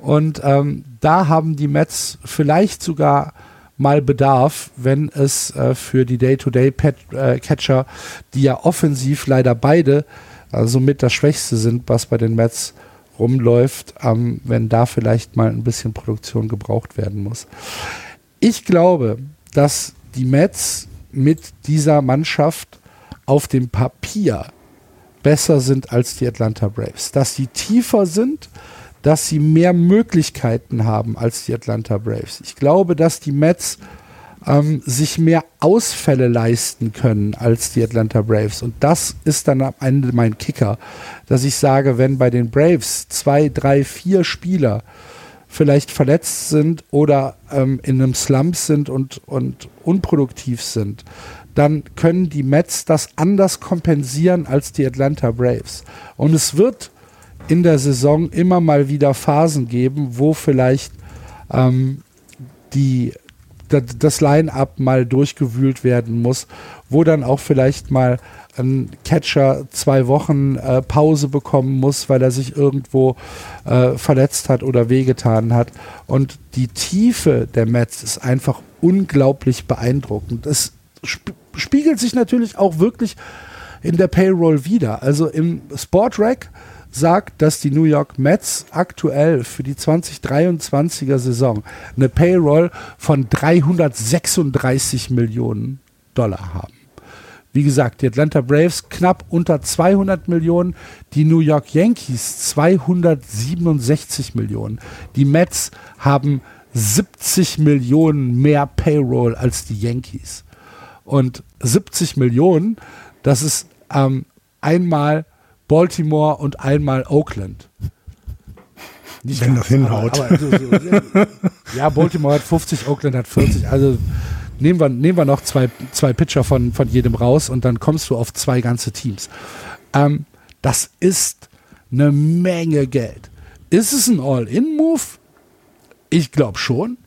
und ähm, da haben die Mets vielleicht sogar mal Bedarf, wenn es äh, für die Day-to-Day-Catcher, äh, die ja offensiv leider beide äh, somit das Schwächste sind, was bei den Mets rumläuft, ähm, wenn da vielleicht mal ein bisschen Produktion gebraucht werden muss. Ich glaube, dass die Mets mit dieser Mannschaft auf dem Papier besser sind als die Atlanta Braves. Dass sie tiefer sind, dass sie mehr Möglichkeiten haben als die Atlanta Braves. Ich glaube, dass die Mets ähm, sich mehr Ausfälle leisten können als die Atlanta Braves. Und das ist dann am Ende mein Kicker, dass ich sage, wenn bei den Braves zwei, drei, vier Spieler vielleicht verletzt sind oder ähm, in einem Slump sind und, und unproduktiv sind, dann können die Mets das anders kompensieren als die Atlanta Braves. Und es wird in der Saison immer mal wieder Phasen geben, wo vielleicht ähm, die das Line-up mal durchgewühlt werden muss, wo dann auch vielleicht mal ein Catcher zwei Wochen äh, Pause bekommen muss, weil er sich irgendwo äh, verletzt hat oder wehgetan hat. Und die Tiefe der Mets ist einfach unglaublich beeindruckend. Es sp spiegelt sich natürlich auch wirklich in der Payroll wieder. Also im Sportrack sagt, dass die New York Mets aktuell für die 2023er Saison eine Payroll von 336 Millionen Dollar haben. Wie gesagt, die Atlanta Braves knapp unter 200 Millionen, die New York Yankees 267 Millionen. Die Mets haben 70 Millionen mehr Payroll als die Yankees. Und 70 Millionen, das ist ähm, einmal Baltimore und einmal Oakland. Nicht Wenn das hinhaut. Aber, aber so, so, ja, Baltimore hat 50, Oakland hat 40. Also nehmen wir, nehmen wir noch zwei, zwei Pitcher von, von jedem raus und dann kommst du auf zwei ganze Teams. Ähm, das ist eine Menge Geld. Ist es ein All-In-Move? Ich glaube schon.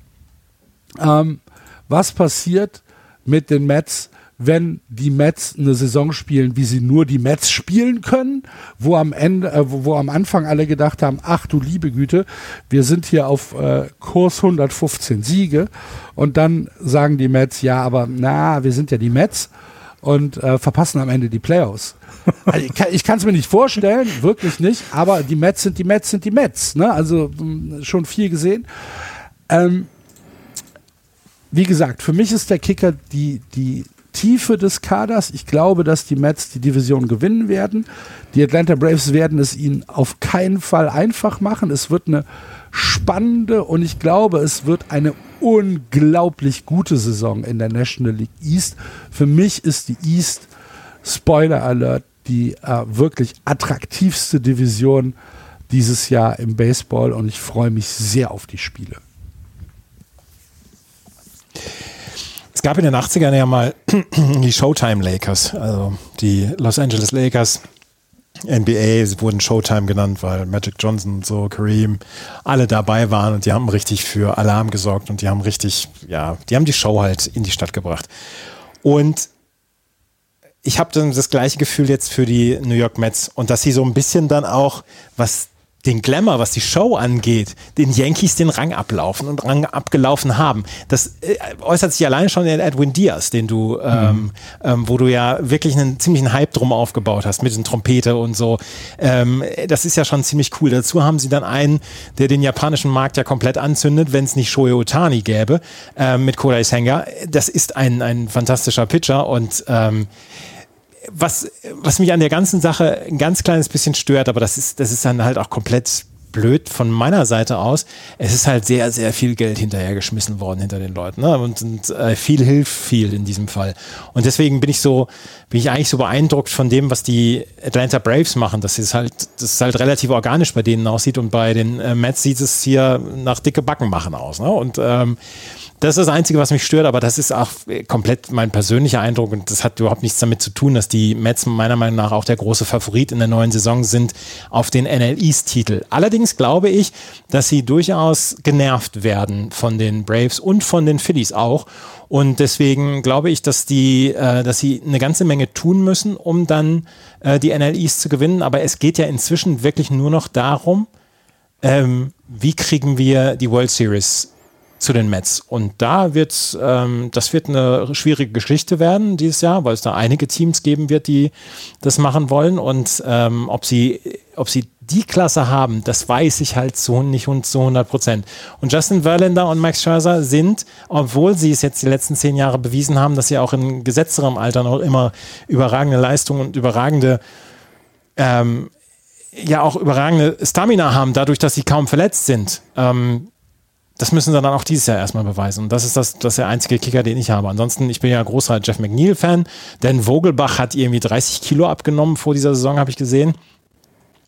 Ähm, was passiert mit den Mets, wenn die Mets eine Saison spielen, wie sie nur die Mets spielen können, wo am Ende, äh, wo, wo, am Anfang alle gedacht haben, ach du liebe Güte, wir sind hier auf äh, Kurs 115 Siege und dann sagen die Mets, ja, aber na, wir sind ja die Mets und äh, verpassen am Ende die Playoffs. Also ich kann es mir nicht vorstellen, wirklich nicht, aber die Mets sind die Mets sind die Mets, ne? Also mh, schon viel gesehen. Ähm, wie gesagt, für mich ist der Kicker die, die Tiefe des Kaders. Ich glaube, dass die Mets die Division gewinnen werden. Die Atlanta Braves werden es ihnen auf keinen Fall einfach machen. Es wird eine spannende und ich glaube, es wird eine unglaublich gute Saison in der National League East. Für mich ist die East, Spoiler Alert, die äh, wirklich attraktivste Division dieses Jahr im Baseball und ich freue mich sehr auf die Spiele. Gab in den 80ern ja mal die Showtime Lakers, also die Los Angeles Lakers. NBA, sie wurden Showtime genannt, weil Magic Johnson und so, Kareem, alle dabei waren und die haben richtig für Alarm gesorgt und die haben richtig, ja, die haben die Show halt in die Stadt gebracht. Und ich habe dann das gleiche Gefühl jetzt für die New York Mets und dass sie so ein bisschen dann auch, was den Glamour, was die Show angeht, den Yankees den Rang ablaufen und Rang abgelaufen haben. Das äh, äußert sich allein schon in Edwin Diaz, den du, ähm, mhm. ähm, wo du ja wirklich einen ziemlichen Hype drum aufgebaut hast mit den Trompete und so. Ähm, das ist ja schon ziemlich cool. Dazu haben sie dann einen, der den japanischen Markt ja komplett anzündet, wenn es nicht Shohei Otani gäbe, ähm, mit Kodai Senga. Das ist ein, ein fantastischer Pitcher und ähm, was, was mich an der ganzen Sache ein ganz kleines bisschen stört, aber das ist, das ist dann halt auch komplett blöd von meiner Seite aus. Es ist halt sehr, sehr viel Geld hinterhergeschmissen worden hinter den Leuten. Ne? Und, und äh, viel hilft viel in diesem Fall. Und deswegen bin ich so, bin ich eigentlich so beeindruckt von dem, was die Atlanta Braves machen. Das ist halt, das ist halt relativ organisch bei denen aussieht und bei den äh, Mets sieht es hier nach dicke Backen machen aus. Ne? Und ähm, das ist das Einzige, was mich stört, aber das ist auch komplett mein persönlicher Eindruck und das hat überhaupt nichts damit zu tun, dass die Mets meiner Meinung nach auch der große Favorit in der neuen Saison sind auf den NL East-Titel. Allerdings glaube ich, dass sie durchaus genervt werden von den Braves und von den Phillies auch. Und deswegen glaube ich, dass die, äh, dass sie eine ganze Menge tun müssen, um dann äh, die NL East zu gewinnen. Aber es geht ja inzwischen wirklich nur noch darum, ähm, wie kriegen wir die World Series zu den Mets. Und da wird ähm, das wird eine schwierige Geschichte werden dieses Jahr, weil es da einige Teams geben wird, die das machen wollen. Und ähm, ob sie, ob sie die Klasse haben, das weiß ich halt so nicht zu 100 Prozent. Und Justin Verlander und Max Scherzer sind, obwohl sie es jetzt die letzten zehn Jahre bewiesen haben, dass sie auch in gesetzterem Alter noch immer überragende Leistungen und überragende ähm, ja auch überragende Stamina haben, dadurch, dass sie kaum verletzt sind. Ähm, das müssen sie dann auch dieses Jahr erstmal beweisen. Und das ist das, das ist der einzige Kicker, den ich habe. Ansonsten, ich bin ja großer Jeff McNeil-Fan, denn Vogelbach hat irgendwie 30 Kilo abgenommen vor dieser Saison, habe ich gesehen.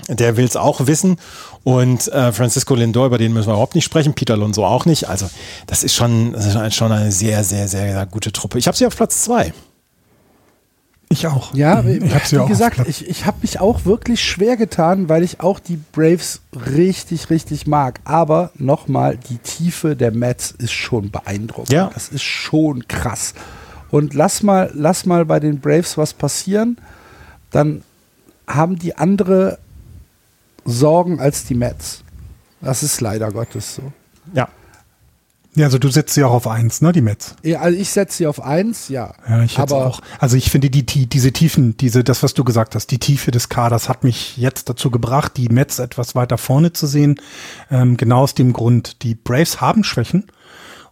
Der will es auch wissen. Und äh, Francisco Lindor, über den müssen wir überhaupt nicht sprechen, Peter Alonso auch nicht. Also, das ist schon, das ist schon eine sehr, sehr, sehr, sehr gute Truppe. Ich habe sie auf Platz zwei. Ich auch. Ja, ich habe wie gesagt, ich, ich habe mich auch wirklich schwer getan, weil ich auch die Braves richtig, richtig mag. Aber nochmal, die Tiefe der Mets ist schon beeindruckend. Ja. Das ist schon krass. Und lass mal, lass mal bei den Braves was passieren, dann haben die andere Sorgen als die Mets. Das ist leider Gottes so. Ja. Also du setzt sie auch auf eins, ne, die Mets. Ja, also ich setze sie auf eins, ja. Ja, ich aber auch. Also ich finde die, die, diese Tiefen, diese, das, was du gesagt hast, die Tiefe des Kaders hat mich jetzt dazu gebracht, die Mets etwas weiter vorne zu sehen. Ähm, genau aus dem Grund, die Braves haben Schwächen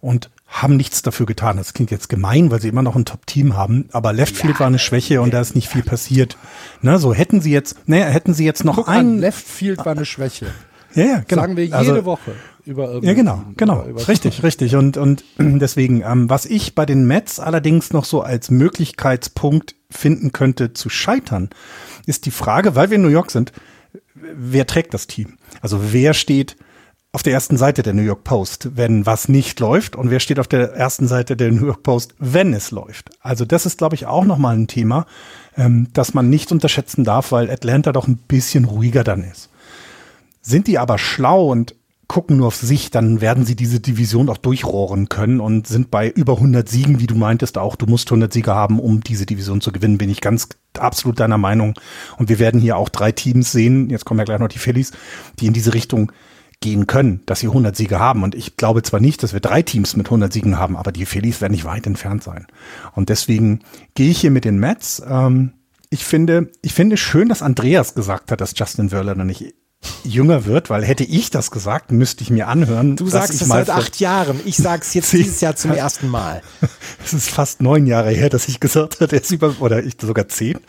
und haben nichts dafür getan. Das klingt jetzt gemein, weil sie immer noch ein Top-Team haben, aber Leftfield Ja, war eine Schwäche und da ist nicht viel passiert. Ne, so hätten sie jetzt, naja, hätten sie jetzt noch guck einen. an, Left Field war eine Schwäche. ja, ja, genau. Sagen wir jede Also- Woche über Ja, irgendein genau, genau. oder über- Richtig, richtig. Und, und deswegen, ähm, was ich bei den Mets allerdings noch so als Möglichkeitspunkt finden könnte zu scheitern, ist die Frage, weil wir in New York sind, wer trägt das Team? Also wer steht auf der ersten Seite der New York Post, wenn was nicht läuft und wer steht auf der ersten Seite der New York Post, wenn es läuft. Also das ist, glaube ich, auch nochmal ein Thema, ähm, das man nicht unterschätzen darf, weil Atlanta doch ein bisschen ruhiger dann ist. Sind die aber schlau und gucken nur auf sich, dann werden sie diese Division auch durchrohren können und sind bei über 100 Siegen, wie du meintest auch. Du musst 100 Siege haben, um diese Division zu gewinnen, bin ich ganz absolut deiner Meinung. Und wir werden hier auch drei Teams sehen, jetzt kommen ja gleich noch die Phillies, die in diese Richtung gehen können, dass sie 100 Siege haben. Und ich glaube zwar nicht, dass wir drei Teams mit 100 Siegen haben, aber die Phillies werden nicht weit entfernt sein. Und deswegen gehe ich hier mit den Mets. Ähm, ich finde, ich finde schön, dass Andreas gesagt hat, dass Justin Verlander nicht jünger wird, weil hätte ich das gesagt, müsste ich mir anhören. Du sagst es seit acht Jahren. Ich sag's jetzt dieses Jahr zum ersten Mal. Es ist fast neun Jahre her, dass ich gesagt habe, er ist über, oder ich sogar zehn.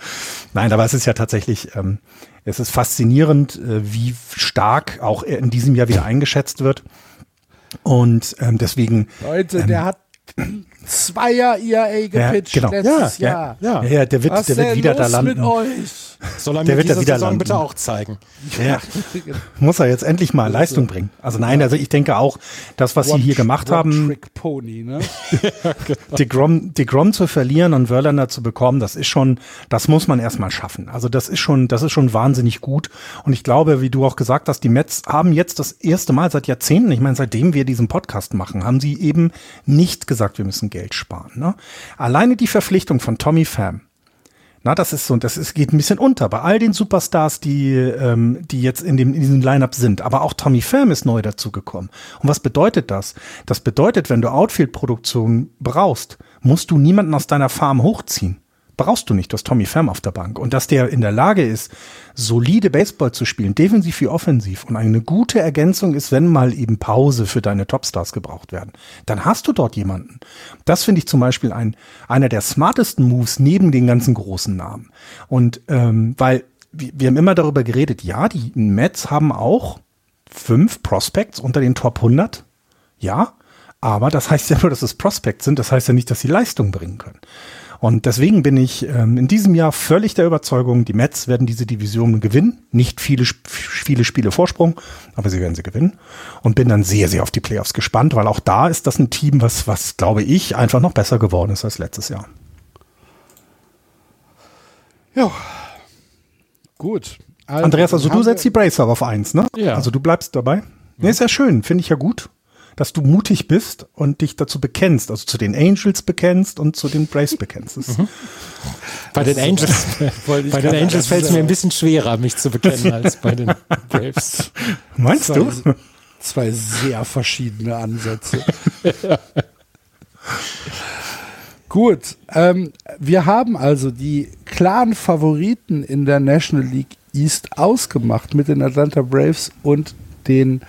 Nein, aber es ist ja tatsächlich, ähm, es ist faszinierend, äh, wie stark auch er in diesem Jahr wieder eingeschätzt wird. Und ähm, deswegen. Leute, der hat Zweier ERA gepitcht genau. letztes Ja, Jahr. ja, Ja, ja, der wird, Was der wird wieder da landen. mit euch? Soll er Der mir wird da diese wieder Saison landen. bitte auch zeigen. Ja, muss er jetzt endlich mal Leistung bringen. Also nein, also ich denke auch, das, was sie hier gemacht haben, Trick Pony, ne? DeGrom, DeGrom zu verlieren und Verlander zu bekommen, das ist schon, das muss man erstmal schaffen. Also das ist schon, das ist schon wahnsinnig gut. Und ich glaube, wie du auch gesagt hast, die Mets haben jetzt das erste Mal seit Jahrzehnten, ich meine, seitdem wir diesen Podcast machen, haben sie eben nicht gesagt, wir müssen Geld sparen. Ne? Alleine die Verpflichtung von Tommy Pham, na, das ist so, das ist, geht ein bisschen unter bei all den Superstars, die, ähm, die jetzt in, dem, in diesem Lineup sind. Aber auch Tommy Pham ist neu dazugekommen. Und was bedeutet das? Das bedeutet, wenn du Outfield-Produktion brauchst, musst du niemanden aus deiner Farm hochziehen. Brauchst du nicht, du hast Tommy Pham auf der Bank. Und dass der in der Lage ist, solide Baseball zu spielen, defensiv wie offensiv und eine gute Ergänzung ist, wenn mal eben Pause für deine Topstars gebraucht werden, dann hast du dort jemanden. Das finde ich zum Beispiel ein, einer der smartesten Moves neben den ganzen großen Namen. Und ähm, weil wir, haben immer darüber geredet, ja, die Mets haben auch fünf Prospects unter den Top 100. Ja, aber das heißt ja nur, dass es Prospects sind. Das heißt ja nicht, dass sie Leistung bringen können. Und deswegen bin ich ähm, in diesem Jahr völlig der Überzeugung, die Mets werden diese Division gewinnen. Nicht viele, viele Spiele Vorsprung, aber sie werden sie gewinnen. Und bin dann sehr, sehr auf die Playoffs gespannt, weil auch da ist das ein Team, was, was glaube ich, einfach noch besser geworden ist als letztes Jahr. Ja. Gut. Also, Andreas, also du setzt die Bracer auf eins, ne? Ja. Also du bleibst dabei. Nee, ist ja schön, finde ich ja gut, dass du mutig bist und dich dazu bekennst, also zu den Angels bekennst und zu den Braves bekennst. Das ist Bei den Angels, bei den Angels fällt es mir ein bisschen schwerer, mich zu bekennen, als bei den Braves. Meinst du? Zwei, zwei sehr verschiedene Ansätze. Gut, ähm, wir haben also die klaren Favoriten in der National League East ausgemacht mit den Atlanta Braves und den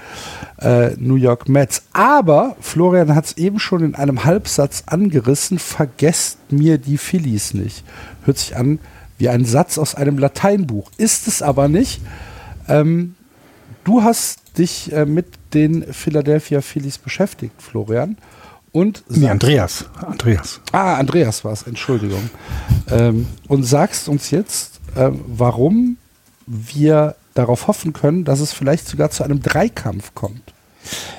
äh, New York Mets. Aber Florian hat es eben schon in einem Halbsatz angerissen, vergesst mir die Phillies nicht. Hört sich an wie ein Satz aus einem Lateinbuch. Ist es aber nicht. Ähm, du hast dich äh, mit den Philadelphia Phillies beschäftigt, Florian. Und Nee, Andreas. Andreas. Ah, Andreas war es, Entschuldigung. ähm, und sagst uns jetzt, ähm, warum wir darauf hoffen können, dass es vielleicht sogar zu einem Dreikampf kommt.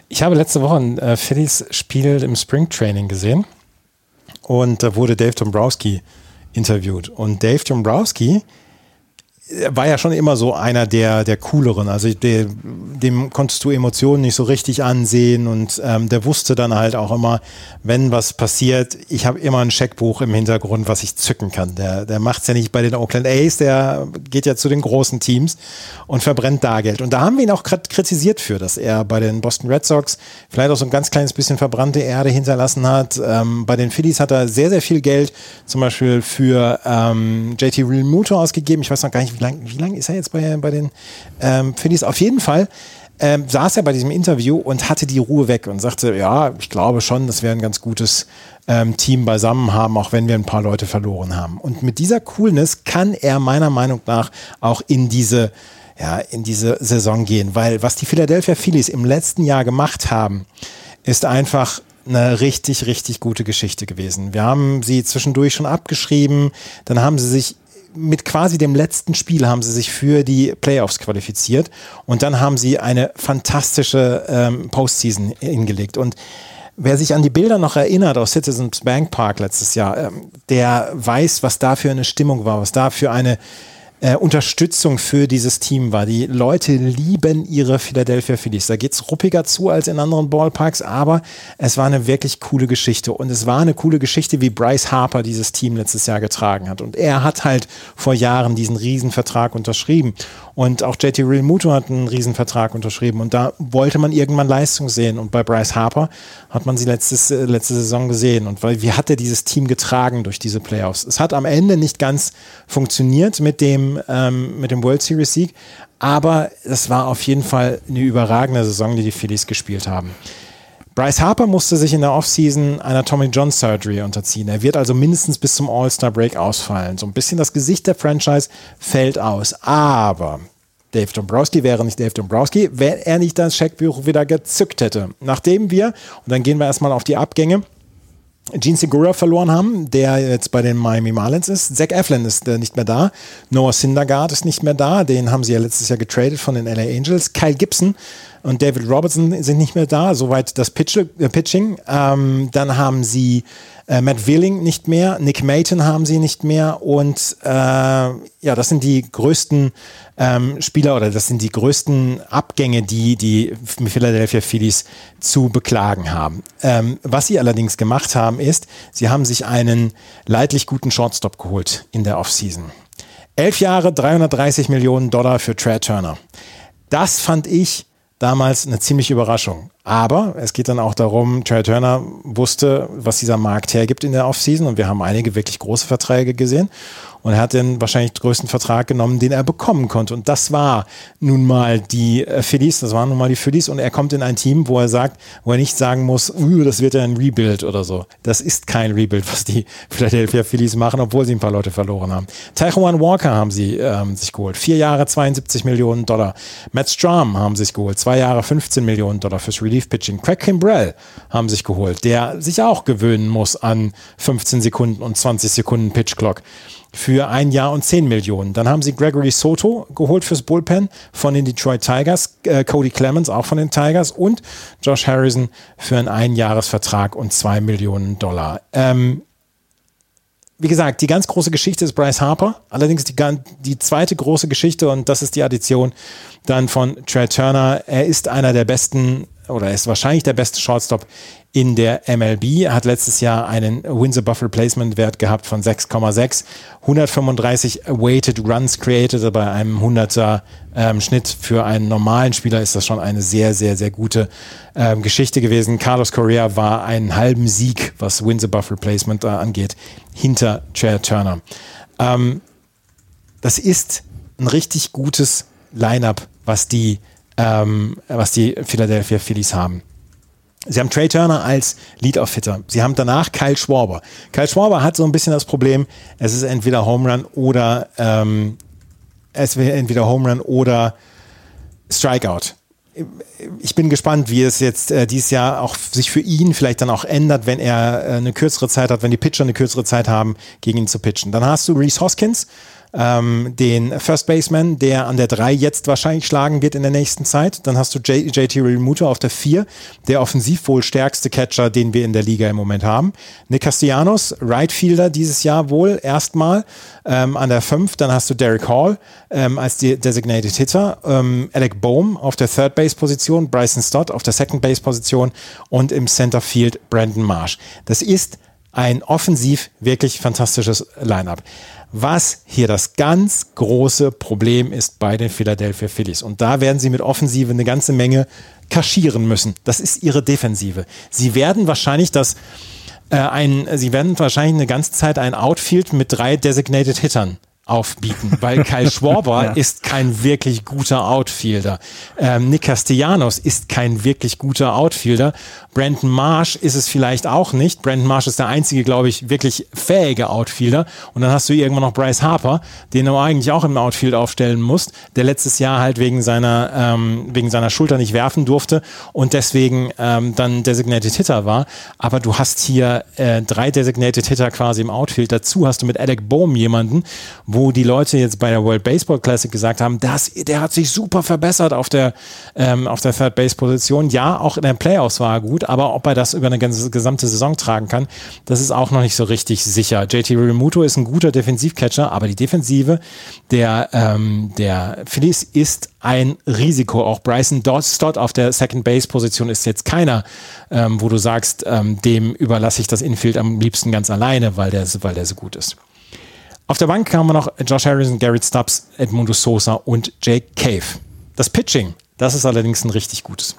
Ich habe letzte Woche ein äh, Phillies Spiel im Spring Training gesehen und da wurde Dave Dombrowski interviewt. Und Dave Dombrowski, war ja schon immer so einer der, der cooleren. Also der, dem konntest du Emotionen nicht so richtig ansehen und ähm, der wusste dann halt auch immer, wenn was passiert, ich habe immer ein Scheckbuch im Hintergrund, was ich zücken kann. Der, der macht es ja nicht bei den Oakland A's, der geht ja zu den großen Teams und verbrennt da Geld. Und da haben wir ihn auch kritisiert für, dass er bei den Boston Red Sox vielleicht auch so ein ganz kleines bisschen verbrannte Erde hinterlassen hat. Ähm, bei den Phillies hat er sehr, sehr viel Geld zum Beispiel für ähm, JT Realmuto ausgegeben. Ich weiß noch gar nicht, wie lange wie lang ist er jetzt bei, bei den ähm, Phillies? Auf jeden Fall ähm, saß er bei diesem Interview und hatte die Ruhe weg und sagte, ja, ich glaube schon, dass wir ein ganz gutes ähm, Team beisammen haben, auch wenn wir ein paar Leute verloren haben. Und mit dieser Coolness kann er meiner Meinung nach auch in diese ja, in diese Saison gehen, weil was die Philadelphia Phillies im letzten Jahr gemacht haben, ist einfach eine richtig, richtig gute Geschichte gewesen. Wir haben sie zwischendurch schon abgeschrieben, dann haben sie sich mit quasi dem letzten Spiel haben sie sich für die Playoffs qualifiziert und dann haben sie eine fantastische ähm, Postseason hingelegt. Und wer sich an die Bilder noch erinnert aus Citizens Bank Park letztes Jahr, ähm, der weiß, was da für eine Stimmung war, was da für eine äh, Unterstützung für dieses Team war. Die Leute lieben ihre Philadelphia Phillies. Da geht es ruppiger zu als in anderen Ballparks, aber es war eine wirklich coole Geschichte. Und es war eine coole Geschichte, wie Bryce Harper dieses Team letztes Jahr getragen hat. Und er hat halt vor Jahren diesen Riesenvertrag unterschrieben. Und auch JT Real Muto hat einen Riesenvertrag unterschrieben. Und da wollte man irgendwann Leistung sehen. Und bei Bryce Harper hat man sie letztes, äh, letzte Saison gesehen. Und weil, wie hat er dieses Team getragen durch diese Playoffs? Es hat am Ende nicht ganz funktioniert mit dem, ähm, mit dem World Series Sieg. Aber es war auf jeden Fall eine überragende Saison, die die Phillies gespielt haben. Bryce Harper musste sich in der Offseason einer Tommy John Surgery unterziehen. Er wird also mindestens bis zum All-Star Break ausfallen. So ein bisschen das Gesicht der Franchise fällt aus. Aber Dave Dombrowski wäre nicht Dave Dombrowski, wenn er nicht das Scheckbuch wieder gezückt hätte. Nachdem wir, und dann gehen wir erstmal auf die Abgänge, Gene Segura verloren haben, der jetzt bei den Miami Marlins ist. Zach Eflin ist äh, nicht mehr da. Noah Syndergaard ist nicht mehr da. Den haben sie ja letztes Jahr getradet von den LA Angels. Kyle Gibson und David Robertson sind nicht mehr da. Soweit das Pitch, äh, Pitching. Ähm, dann haben sie äh, Matt Willing nicht mehr. Nick Mayton haben sie nicht mehr. Und äh, ja, das sind die größten ähm, Spieler oder das sind die größten Abgänge, die die Philadelphia Phillies zu beklagen haben. Ähm, was sie allerdings gemacht haben, ist, sie haben sich einen leidlich guten Shortstop geholt in der Offseason. Elf Jahre, 330 Millionen Dollar für Trey Turner. Das fand ich damals eine ziemliche Überraschung. Aber es geht dann auch darum, Trey Turner wusste, was dieser Markt hergibt in der Offseason und wir haben einige wirklich große Verträge gesehen. Und er hat den wahrscheinlich größten Vertrag genommen, den er bekommen konnte. Und das war nun mal die äh, Phillies, das waren nun mal die Phillies. Und er kommt in ein Team, wo er sagt, wo er nicht sagen muss, das wird ja ein Rebuild oder so. Das ist kein Rebuild, was die Philadelphia Phillies machen, obwohl sie ein paar Leute verloren haben. Taijuan Walker haben sie ähm, sich geholt. Vier Jahre 72 Millionen Dollar. Matt Strom haben sich geholt. Zwei Jahre 15 Millionen Dollar fürs Relief Pitching. Craig Kimbrell haben sich geholt, der sich auch gewöhnen muss an 15 Sekunden und 20 Sekunden Pitch Clock für ein Jahr und 10 Millionen. Dann haben sie Gregory Soto geholt fürs Bullpen von den Detroit Tigers, äh, Cody Clemens auch von den Tigers und Josh Harrison für einen Einjahresvertrag und 2 Millionen Dollar. Ähm, wie gesagt, die ganz große Geschichte ist Bryce Harper. Allerdings die, die zweite große Geschichte, und das ist die Addition dann von Trey Turner. Er ist einer der besten oder er ist wahrscheinlich der beste Shortstop in der MLB. Hat letztes Jahr einen Windsor Buff Replacement Wert gehabt von 6,6, 135 Weighted Runs created, bei einem 100er ähm, Schnitt für einen normalen Spieler ist das schon eine sehr, sehr, sehr gute ähm, Geschichte gewesen. Carlos Correa war einen halben Sieg, was Windsor Buff Replacement äh, angeht, hinter Chair Turner. Ähm, das ist ein richtig gutes Lineup, was die, ähm, was die Philadelphia Phillies haben. Sie haben Trey Turner als Lead-Off-Hitter. Sie haben danach Kyle Schwarber. Kyle Schwarber hat so ein bisschen das Problem, es ist entweder Home Run oder ähm, es wäre entweder Home Run oder Strikeout. Ich bin gespannt, wie es jetzt äh, dieses Jahr auch sich für ihn vielleicht dann auch ändert, wenn er äh, eine kürzere Zeit hat, wenn die Pitcher eine kürzere Zeit haben, gegen ihn zu pitchen. Dann hast du Reese Hoskins, ähm, den First Baseman, der an der 3 jetzt wahrscheinlich schlagen wird in der nächsten Zeit. Dann hast du J JT Realmuto auf der 4, der offensiv wohl stärkste Catcher, den wir in der Liga im Moment haben. Nick Castellanos, Right Fielder dieses Jahr wohl erstmal ähm, an der 5. Dann hast du Derek Hall ähm, als die Designated Hitter, ähm, Alec Bohm auf der Third Base Position, Bryson Stott auf der Second Base Position und im Center Field Brandon Marsh. Das ist ein offensiv wirklich fantastisches Lineup. Was hier das ganz große Problem ist bei den Philadelphia Phillies. Und da werden sie mit Offensive eine ganze Menge kaschieren müssen. Das ist ihre Defensive. Sie werden wahrscheinlich das äh, ein, sie werden wahrscheinlich eine ganze Zeit ein Outfield mit drei Designated Hittern aufbieten, weil Kyle Schwarber ja. ist kein wirklich guter Outfielder. Ähm, Nick Castellanos ist kein wirklich guter Outfielder. Brandon Marsh ist es vielleicht auch nicht. Brandon Marsh ist der einzige, glaube ich, wirklich fähige Outfielder. Und dann hast du irgendwann noch Bryce Harper, den du eigentlich auch im Outfield aufstellen musst, der letztes Jahr halt wegen seiner, ähm, wegen seiner Schulter nicht werfen durfte und deswegen ähm, dann Designated Hitter war. Aber du hast hier äh, drei Designated Hitter quasi im Outfield. Dazu hast du mit Alec Bohm jemanden, wo die Leute jetzt bei der World Baseball Classic gesagt haben, das, der hat sich super verbessert auf der, ähm, auf der Third Base Position. Ja, auch in den Playoffs war er gut aber ob er das über eine ganze, gesamte Saison tragen kann, das ist auch noch nicht so richtig sicher. JT Realmuto ist ein guter Defensivcatcher, aber die Defensive der, ähm, der Phillies ist ein Risiko. Auch Bryson Stott auf der Second Base Position ist jetzt keiner, ähm, wo du sagst, ähm, dem überlasse ich das Infield am liebsten ganz alleine, weil der, weil der so gut ist. Auf der Bank haben wir noch Josh Harrison, Garrett Stubbs, Edmundo Sosa und Jake Cave. Das Pitching, das ist allerdings ein richtig gutes.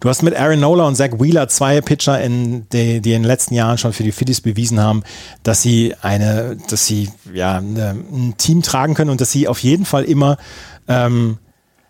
Du hast mit Aaron Nola und Zach Wheeler zwei Pitcher, in, die, die in den letzten Jahren schon für die Phillies bewiesen haben, dass sie eine, dass sie ja eine, ein Team tragen können und dass sie auf jeden Fall immer ähm,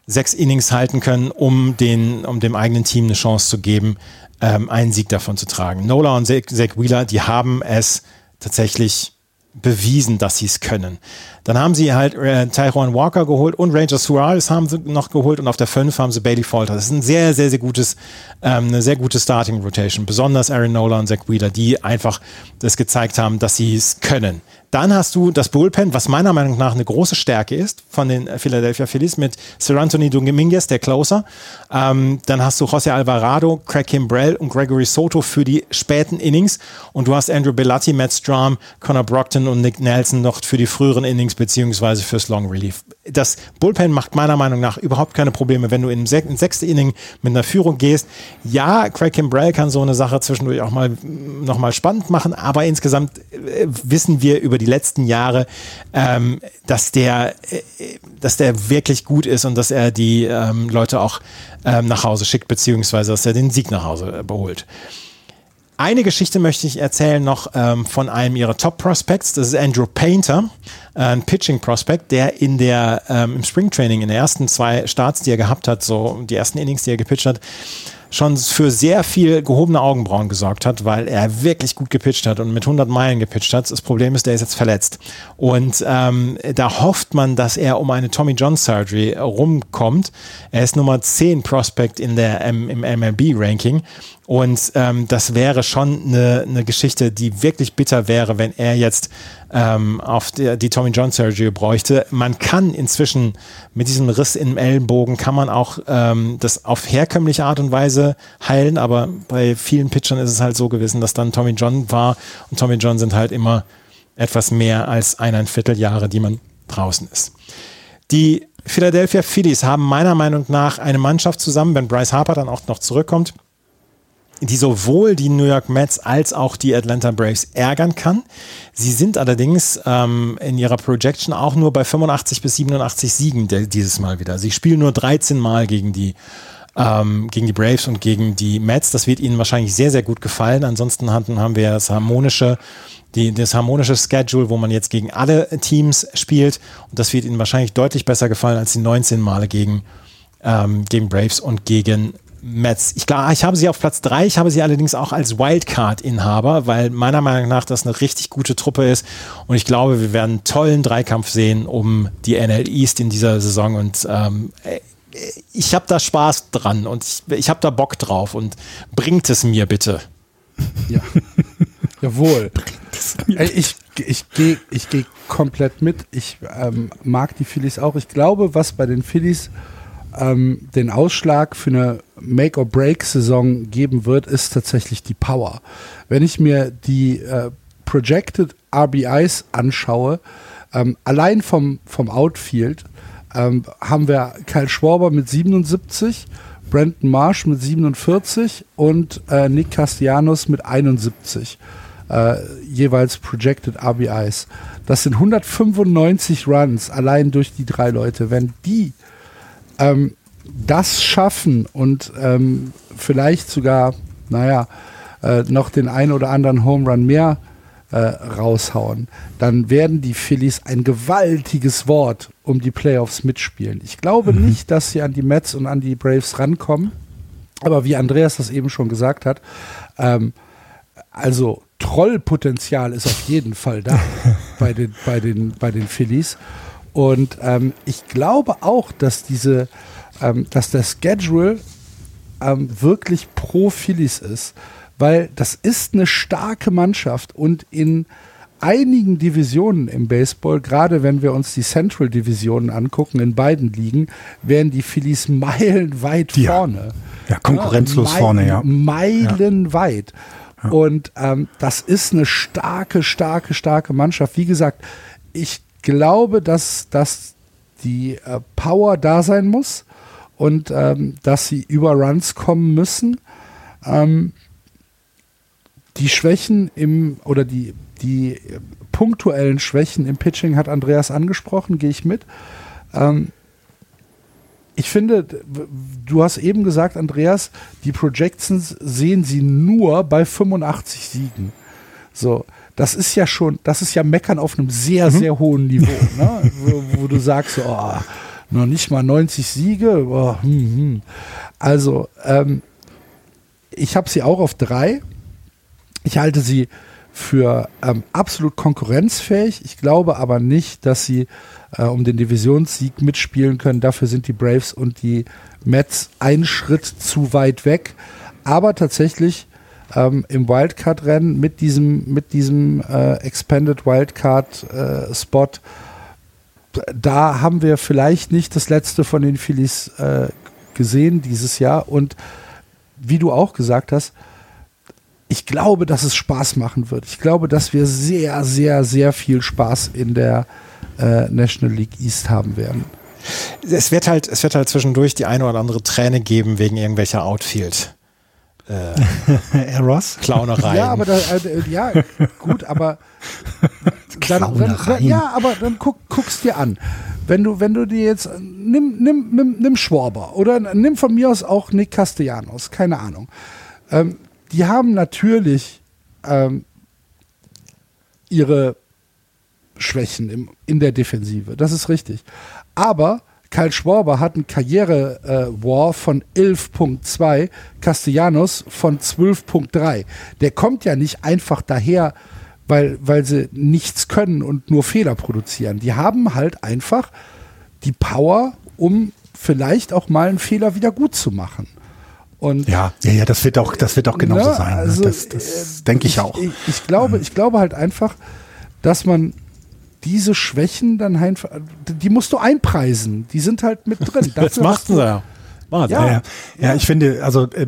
sechs Innings halten können, um den, um dem eigenen Team eine Chance zu geben, ähm, einen Sieg davon zu tragen. Nola und Zach, Wheeler, die haben es tatsächlich bewiesen, dass sie es können. Dann haben sie halt äh, Tyrone Walker geholt und Ranger Suarez haben sie noch geholt und auf der 5 haben sie Bailey Falter. Das ist ein sehr, sehr, sehr gutes, ähm, eine sehr gute Starting Rotation. Besonders Aaron Nola und Zach Wheeler, die einfach das gezeigt haben, dass sie es können. Dann hast du das Bullpen, was meiner Meinung nach eine große Stärke ist von den Philadelphia Phillies mit Sir Anthony Dominguez, der Closer. Ähm, dann hast du José Alvarado, Craig Kimbrell und Gregory Soto für die späten Innings. Und du hast Andrew Bellatti, Matt Strom, Connor Brockton und Nick Nelson noch für die früheren Innings beziehungsweise fürs Long Relief. Das Bullpen macht meiner Meinung nach überhaupt keine Probleme, wenn du in ins sechste Inning mit einer Führung gehst. Ja, Craig Kimbrell kann so eine Sache zwischendurch auch mal nochmal spannend machen, aber insgesamt äh, wissen wir über die die letzten Jahre, ähm, dass der, äh, dass der wirklich gut ist und dass er die ähm, Leute auch ähm, nach Hause schickt, beziehungsweise dass er den Sieg nach Hause äh, beholt. Eine Geschichte möchte ich erzählen noch ähm, von einem ihrer Top Prospects. Das ist Andrew Painter, äh, ein Pitching Prospect, der in der ähm, im Spring Training in den ersten zwei Starts, die er gehabt hat, so die ersten Innings, die er gepitcht hat, schon für sehr viel gehobene Augenbrauen gesorgt hat, weil er wirklich gut gepitcht hat und mit 100 Meilen gepitcht hat. Das Problem ist, der ist jetzt verletzt. Und ähm, da hofft man, dass er um eine Tommy John Surgery rumkommt. Er ist Nummer 10 Prospect in der, ähm, im MLB-Ranking. Und ähm, das wäre schon eine, eine Geschichte, die wirklich bitter wäre, wenn er jetzt ähm, auf die, die Tommy John Surgery bräuchte. Man kann inzwischen mit diesem Riss im Ellenbogen kann man auch ähm, das auf herkömmliche Art und Weise heilen, aber bei vielen Pitchern ist es halt so gewesen, dass dann Tommy John war und Tommy John sind halt immer etwas mehr als eineinviertel Jahre, die man draußen ist. Die Philadelphia Phillies haben meiner Meinung nach eine Mannschaft zusammen, wenn Bryce Harper dann auch noch zurückkommt, die sowohl die New York Mets als auch die Atlanta Braves ärgern kann. Sie sind allerdings ähm, in ihrer Projection auch nur bei 85 bis 87 Siegen dieses Mal wieder. Sie spielen nur 13 Mal gegen die ähm, gegen die Braves und gegen die Mets. Das wird ihnen wahrscheinlich sehr, sehr gut gefallen. Ansonsten haben wir das harmonische, die, das harmonische Schedule, wo man jetzt gegen alle Teams spielt. Und das wird ihnen wahrscheinlich deutlich besser gefallen als die 19 Male gegen, ähm, gegen Braves und gegen Mets. Ich glaube, ich habe sie auf Platz 3, ich habe sie allerdings auch als Wildcard-Inhaber, weil meiner Meinung nach das eine richtig gute Truppe ist und ich glaube, wir werden einen tollen Dreikampf sehen um die NL East in dieser Saison und ähm, ich habe da Spaß dran und ich, ich habe da Bock drauf und bringt es mir bitte. Ja. Jawohl. Ich, ich gehe ich geh komplett mit. Ich ähm, mag die Phillies auch. Ich glaube, was bei den Phillies ähm, den Ausschlag für eine Make-or-Break-Saison geben wird, ist tatsächlich die Power. Wenn ich mir die äh, Projected RBIs anschaue, ähm, allein vom, vom Outfield ähm, haben wir Kyle Schwarber mit 77, Brandon Marsh mit 47 und äh, Nick Castellanos mit 71. Äh, jeweils Projected RBIs. Das sind 195 Runs allein durch die drei Leute. Wenn die ähm, das schaffen und ähm, vielleicht sogar, naja, äh, noch den einen oder anderen Home Run mehr äh, raushauen, dann werden die Phillies ein gewaltiges Wort um die Playoffs mitspielen. Ich glaube mhm. nicht, dass sie an die Mets und an die Braves rankommen, aber wie Andreas das eben schon gesagt hat, ähm, also Trollpotenzial ist auf jeden Fall da bei den, bei den, bei den Phillies. Und ähm, ich glaube auch, dass diese, ähm, dass der Schedule ähm, wirklich pro Phillies ist, weil das ist eine starke Mannschaft und in einigen Divisionen im Baseball, gerade wenn wir uns die Central Divisionen angucken, in beiden Ligen, wären die Phillies meilenweit ja. vorne. Ja, konkurrenzlos ja, vorne, ja. Meilenweit. Ja. Und ähm, das ist eine starke, starke, starke Mannschaft. Wie gesagt, ich glaube, dass, dass die äh, Power da sein muss und ähm, dass sie über Runs kommen müssen. Ähm, die Schwächen im oder die, die punktuellen Schwächen im Pitching hat Andreas angesprochen, gehe ich mit. Ähm, ich finde, du hast eben gesagt, Andreas, die Projections sehen sie nur bei 85 Siegen. So, das ist ja schon, das ist ja Meckern auf einem sehr, mhm. sehr hohen Niveau, ne? wo, wo, du sagst, oh, noch nicht mal 90 Siege. Oh, hm, hm. Also, ähm, ich habe sie auch auf drei. Ich halte sie für ähm, absolut konkurrenzfähig. Ich glaube aber nicht, dass sie äh, um den Divisionssieg mitspielen können. Dafür sind die Braves und die Mets einen Schritt zu weit weg. Aber tatsächlich ähm, im Wildcard-Rennen mit diesem, mit diesem äh, Expanded Wildcard-Spot. Äh, da haben wir vielleicht nicht das letzte von den Phillies äh, gesehen dieses Jahr. Und wie du auch gesagt hast, ich glaube, dass es Spaß machen wird. Ich glaube, dass wir sehr, sehr, sehr viel Spaß in der äh, National League East haben werden. Es wird halt, es wird halt zwischendurch die eine oder andere Träne geben wegen irgendwelcher Outfield äh, Eros? Clownereien. Ja, aber da, äh, ja, gut, aber dann, wenn, ja, aber dann guck, guckst dir an. Wenn du, wenn du dir jetzt nimm, nimm, nimm, nimm Schwarber oder nimm von mir aus auch Nick Castellanos, keine Ahnung. Ähm, die haben natürlich ähm, ihre Schwächen im, in der Defensive. Das ist richtig. Aber Kyle Schwarber hat einen Karriere-War äh, von 11.2, Castellanos von 12.3. Der kommt ja nicht einfach daher, weil, weil sie nichts können und nur Fehler produzieren. Die haben halt einfach die Power, um vielleicht auch mal einen Fehler wieder gut zu machen. Und ja, ja, ja, das wird auch, das wird auch genauso ne, sein. Ne? Also, das, das äh, denke ich, ich, auch. Ich, ich, glaube, ich glaube halt einfach, dass man diese Schwächen dann einfach, die musst du einpreisen. Die sind halt mit drin. das machst du ja. Ja. Ja, ja. ja, ich finde, also äh,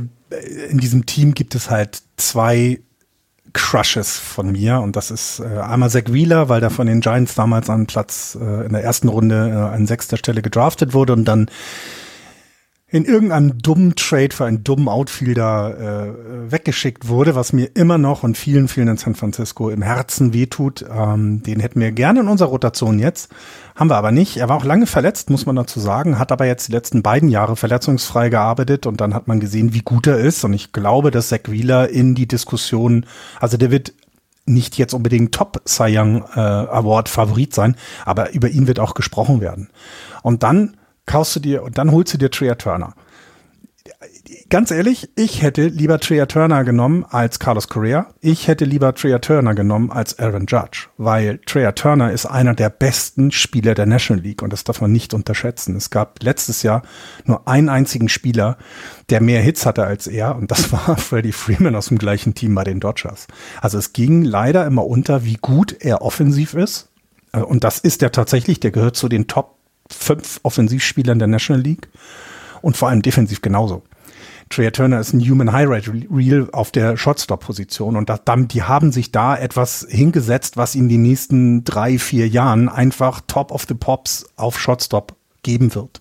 in diesem Team gibt es halt zwei Crushes von mir und das ist äh, einmal Zach Wheeler, weil der von den Giants damals an Platz äh, in der ersten Runde äh, an sechster Stelle gedraftet wurde und dann in irgendeinem dummen Trade für einen dummen Outfielder äh, weggeschickt wurde, was mir immer noch und vielen, vielen in San Francisco im Herzen wehtut. Ähm, den hätten wir gerne in unserer Rotation jetzt. Haben wir aber nicht. Er war auch lange verletzt, muss man dazu sagen, hat aber jetzt die letzten beiden Jahre verletzungsfrei gearbeitet und dann hat man gesehen, wie gut er ist. Und ich glaube, dass Zach Wheeler in die Diskussion, also der wird nicht jetzt unbedingt Top Cy Young äh, Award Favorit sein, aber über ihn wird auch gesprochen werden. Und dann kaufst du dir und dann holst du dir Trea Turner. ganz ehrlich, ich hätte lieber Tria Turner genommen als Carlos Correa. Ich hätte lieber Tria Turner genommen als Aaron Judge, weil Tria Turner ist einer der besten Spieler der National League und das darf man nicht unterschätzen. Es gab letztes Jahr nur einen einzigen Spieler, der mehr Hits hatte als er und das war Freddie Freeman aus dem gleichen Team bei den Dodgers. Also es ging leider immer unter, wie gut er offensiv ist. Äh, und das ist er tatsächlich, der gehört zu den Top fünf Offensivspielern der National League und vor allem defensiv genauso. Trey Turner ist ein Human High Rate Real auf der Shotstop-Position und das, die haben sich da etwas hingesetzt, was in den nächsten drei, vier Jahren einfach Top of the Pops auf Shotstop geben wird.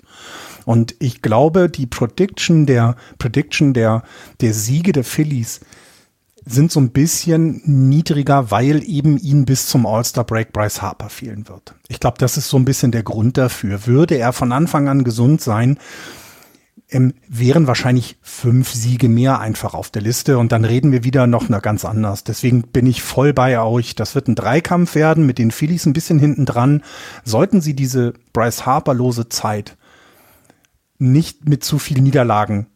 Und ich glaube, die Prediction der, Prediction der, der Siege der Phillies sind so ein bisschen niedriger, weil eben ihnen bis zum All-Star-Break Bryce Harper fehlen wird. Ich glaube, das ist so ein bisschen der Grund dafür. Würde er von Anfang an gesund sein, ähm, wären wahrscheinlich fünf Siege mehr einfach auf der Liste und dann reden wir wieder noch na, ganz anders. Deswegen bin ich voll bei euch. Das wird ein Dreikampf werden mit den Phillies ein bisschen hinten dran. Sollten sie diese Bryce Harper lose Zeit nicht mit zu viel Niederlagen,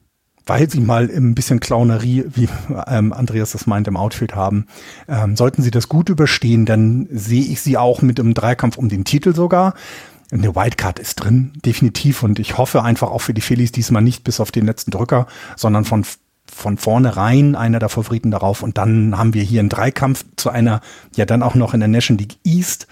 weil sie mal ein bisschen Clownerie, wie ähm, Andreas das meint, im Outfield haben, ähm, sollten sie das gut überstehen, dann sehe ich sie auch mit einem Dreikampf um den Titel sogar. Eine Wildcard ist drin, definitiv. Und ich hoffe einfach auch für die Phillies diesmal nicht bis auf den letzten Drücker, sondern von von vornherein einer der Favoriten darauf. Und dann haben wir hier einen Dreikampf zu einer, ja dann auch noch in der National League East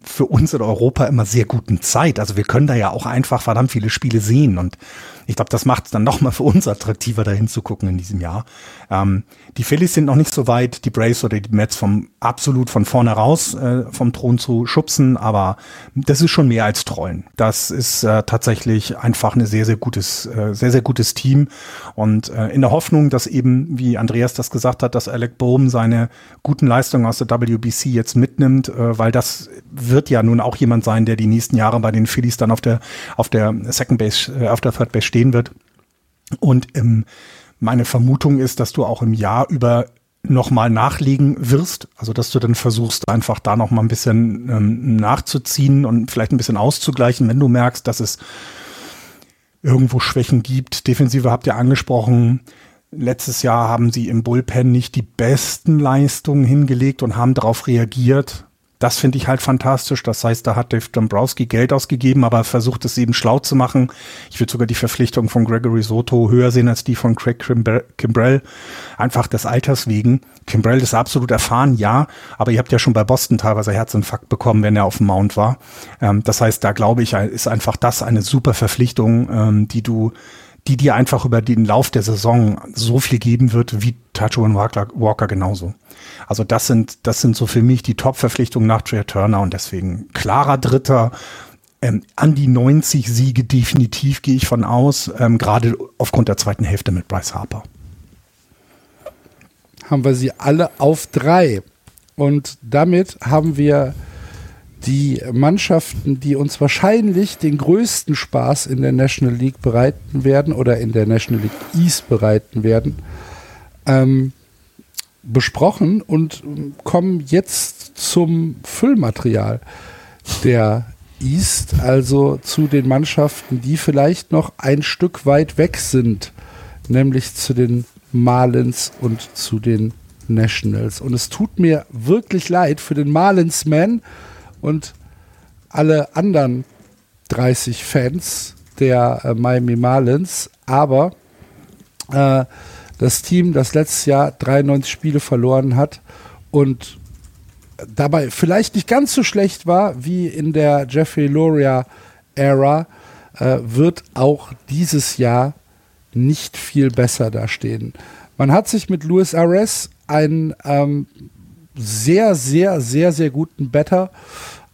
für uns in Europa immer sehr guten Zeit. Also wir können da ja auch einfach verdammt viele Spiele sehen und ich glaube, das macht es dann nochmal für uns attraktiver, dahin zu gucken in diesem Jahr. Ähm, die Phillies sind noch nicht so weit, die Braves oder die Mets vom absolut von vorne raus äh, vom Thron zu schubsen, aber das ist schon mehr als Trollen. Das ist äh, tatsächlich einfach eine sehr, sehr gutes, äh, sehr, sehr gutes Team und äh, in der Hoffnung, dass eben, wie Andreas das gesagt hat, dass Alec Bohm seine guten Leistungen aus der WBC jetzt mitnimmt, äh, weil das wird ja nun auch jemand sein, der die nächsten Jahre bei den Phillies dann auf der auf der Second Base, äh, auf der Third Base stehen wird. Und ähm, meine Vermutung ist, dass du auch im Jahr über nochmal nachlegen wirst. Also dass du dann versuchst, einfach da nochmal ein bisschen ähm, nachzuziehen und vielleicht ein bisschen auszugleichen, wenn du merkst, dass es irgendwo Schwächen gibt. Defensive habt ihr angesprochen. Letztes Jahr haben sie im Bullpen nicht die besten Leistungen hingelegt und haben darauf reagiert. Das finde ich halt fantastisch. Das heißt, da hat Dave Dombrowski Geld ausgegeben, aber versucht es eben schlau zu machen. Ich würde sogar die Verpflichtung von Gregory Soto höher sehen als die von Craig Kimbrell. Einfach des Alters wegen. Kimbrell ist absolut erfahren, ja, aber ihr habt ja schon bei Boston teilweise Herzinfarkt bekommen, wenn er auf dem Mount war. Ähm, das heißt, da glaube ich, ist einfach das eine super Verpflichtung, ähm, die du die dir einfach über den Lauf der Saison so viel geben wird, wie Tacho Walker, Walker genauso. Also das sind, das sind so für mich die Top-Verpflichtungen nach Trey Turner und deswegen klarer Dritter. Ähm, an die 90 Siege definitiv gehe ich von aus, ähm, gerade aufgrund der zweiten Hälfte mit Bryce Harper. Haben wir sie alle auf drei. Und damit haben wir die Mannschaften, die uns wahrscheinlich den größten Spaß in der National League bereiten werden oder in der National League East bereiten werden, ähm, besprochen und kommen jetzt zum Füllmaterial der East, also zu den Mannschaften, die vielleicht noch ein Stück weit weg sind, nämlich zu den Marlins und zu den Nationals. Und es tut mir wirklich leid für den Marlins-Man und alle anderen 30 Fans der äh, Miami Marlins, aber äh, das Team, das letztes Jahr 93 Spiele verloren hat und dabei vielleicht nicht ganz so schlecht war wie in der Jeffrey Loria-Ära, äh, wird auch dieses Jahr nicht viel besser dastehen. Man hat sich mit Luis Ares einen ähm, sehr, sehr, sehr, sehr guten Better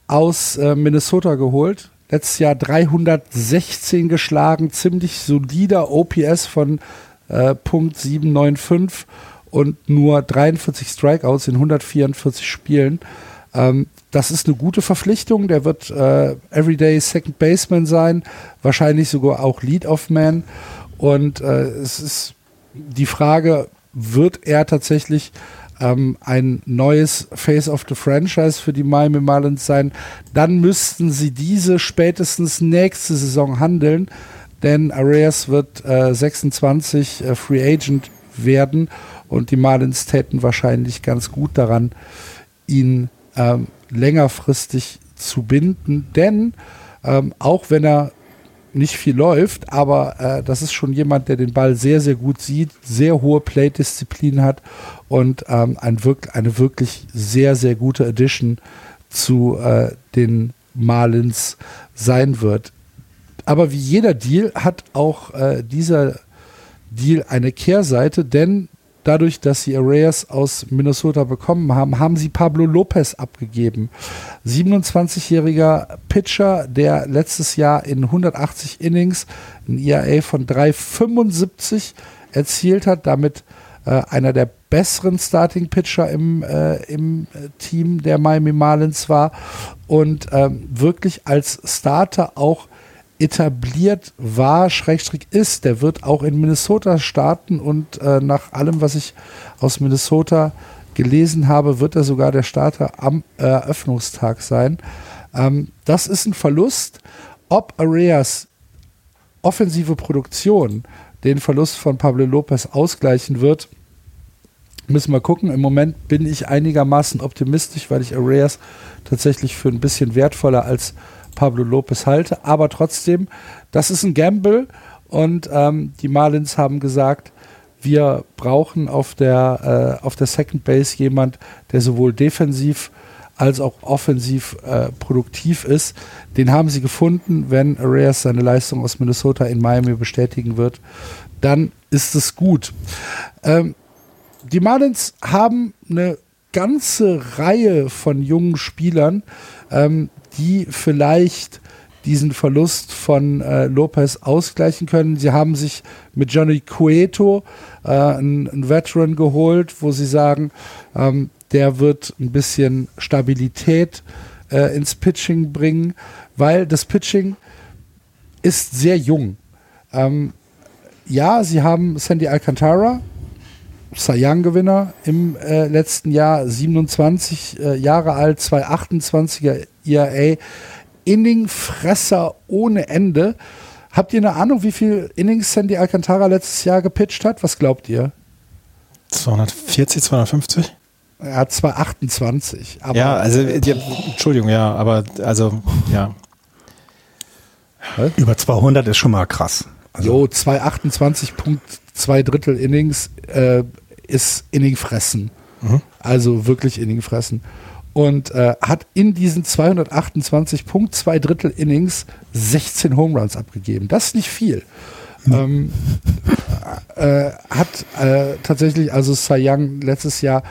aus äh, Minnesota geholt. Letztes Jahr 316 geschlagen, ziemlich solider OPS von äh, Punkt 795 und nur 43 Strikeouts in 144 Spielen. Ähm, das ist eine gute Verpflichtung. Der wird äh, Everyday Second Baseman sein, wahrscheinlich sogar auch Lead-Off-Man. Und äh, es ist die Frage, wird er tatsächlich ähm, ein neues Face of the Franchise für die Miami Marlins sein, dann müssten sie diese spätestens nächste Saison handeln. denn Arias wird äh, 26 äh, Free Agent werden und die Marlins täten wahrscheinlich ganz gut daran, ihn ähm, längerfristig zu binden, denn ähm, auch wenn er nicht viel läuft, aber äh, das ist schon jemand, der den Ball sehr, sehr gut sieht, sehr hohe Play-Disziplin hat und ähm, ein wirk eine wirklich sehr, sehr gute Addition zu äh, den Marlins sein wird. Aber wie jeder Deal hat auch äh, dieser Deal eine Kehrseite, denn dadurch, dass sie Arrays aus Minnesota bekommen haben, haben sie Pablo Lopez abgegeben. 27-jähriger Pitcher, der letztes Jahr in 180 Innings ein ERA von 3,75 erzielt hat, damit einer der besseren Starting Pitcher im, äh, im Team der Miami Marlins war und ähm, wirklich als Starter auch etabliert war, Schrägstrich ist, der wird auch in Minnesota starten und äh, nach allem, was ich aus Minnesota gelesen habe, wird er sogar der Starter am Eröffnungstag sein. Ähm, das ist ein Verlust. Ob Areas offensive Produktion den Verlust von Pablo Lopez ausgleichen wird, müssen wir gucken. Im Moment bin ich einigermaßen optimistisch, weil ich Areas tatsächlich für ein bisschen wertvoller als Pablo Lopez halte. Aber trotzdem, das ist ein Gamble und ähm, die Marlins haben gesagt, wir brauchen auf der, äh, auf der Second Base jemand, der sowohl defensiv als auch offensiv äh, produktiv ist. Den haben sie gefunden. Wenn Arias seine Leistung aus Minnesota in Miami bestätigen wird, dann ist es gut. Ähm, die Marlins haben eine ganze Reihe von jungen Spielern, ähm, die vielleicht diesen Verlust von äh, Lopez ausgleichen können. Sie haben sich mit Johnny Cueto äh, einen, Veteran geholt, wo sie sagen, ähm, der wird ein bisschen Stabilität äh, ins Pitching bringen, weil das Pitching ist sehr jung. Ähm, ja, sie haben Sandy Alcantara, Cy Young-Gewinner im äh, letzten Jahr, 27 äh, Jahre alt, 228er ERA, Inningfresser ohne Ende. Habt ihr eine Ahnung, wie viel Innings Sandy Alcantara letztes Jahr gepitcht hat? Was glaubt ihr? 240, 250? Er hat 228. Aber ja, also, die, Entschuldigung, ja, aber also, ja. Über 200 ist schon mal krass. Also. Jo, 228.2 Drittel Innings äh, ist Inning fressen. Mhm. Also wirklich Inning fressen und äh, hat in diesen 228.2 Drittel Innings 16 Home Runs abgegeben. Das ist nicht viel. Ähm, äh, hat äh, tatsächlich also Cy Young letztes Jahr,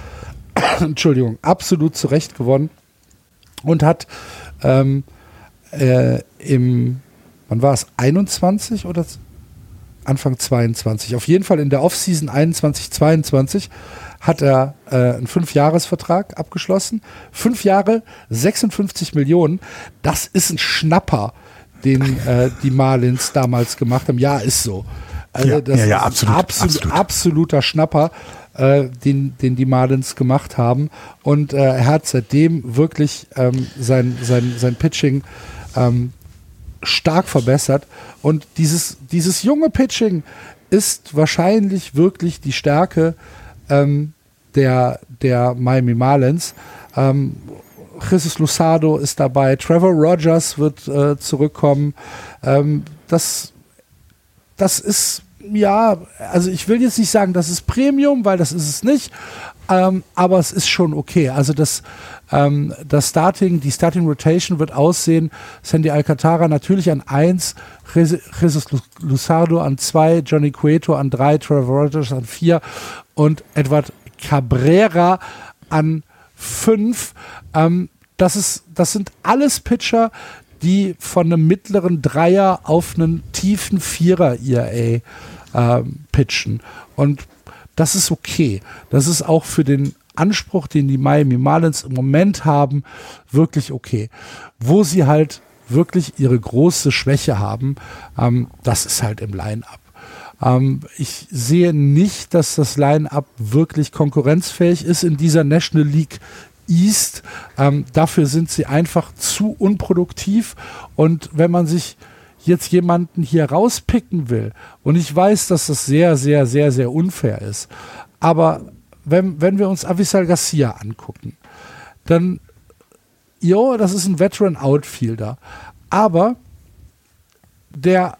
Entschuldigung, absolut zurecht gewonnen und hat ähm, äh, im, wann war es, 21 oder Anfang 22, auf jeden Fall in der Offseason 21, 22 hat er äh, einen Fünfjahresvertrag abgeschlossen. Fünf Jahre, 56 Millionen. Das ist ein Schnapper, den äh, die Marlins damals gemacht haben. Ja, ist so. Also ja, das ja, ja, absolut, ist absolut, absolut. absoluter Schnapper, äh, den, den die Marlins gemacht haben. Und äh, er hat seitdem wirklich ähm, sein, sein, sein Pitching ähm, stark verbessert. Und dieses, dieses junge Pitching ist wahrscheinlich wirklich die Stärke ähm, der, der Miami Marlins. Ähm, Jesus Lusado ist dabei, Trevor Rogers wird äh, zurückkommen. Ähm, das, das ist, ja, also ich will jetzt nicht sagen, das ist Premium, weil das ist es nicht, ähm, aber es ist schon okay. Also das, ähm, das Starting, die Starting Rotation wird aussehen, Sandy Alcantara natürlich an 1, Jesus Lusardo an 2, Johnny Cueto an 3, Trevor Rogers an 4 und Edward Cabrera an 5. Ähm, das, ist, das sind alles Pitcher, die von einem mittleren Dreier auf einen tiefen Vierer ERA ähm, pitchen. Und das ist okay. Das ist auch für den Anspruch, den die Miami Marlins im Moment haben, wirklich okay. Wo sie halt wirklich ihre große Schwäche haben, ähm, das ist halt im Line-up. Ähm, ich sehe nicht, dass das Line-up wirklich konkurrenzfähig ist in dieser National League East. Ähm, dafür sind sie einfach zu unproduktiv. Und wenn man sich jetzt jemanden hier rauspicken will, und ich weiß, dass das sehr, sehr, sehr, sehr unfair ist, aber wenn, wenn wir uns Avisal Garcia angucken, dann, jo, das ist ein Veteran Outfielder, aber der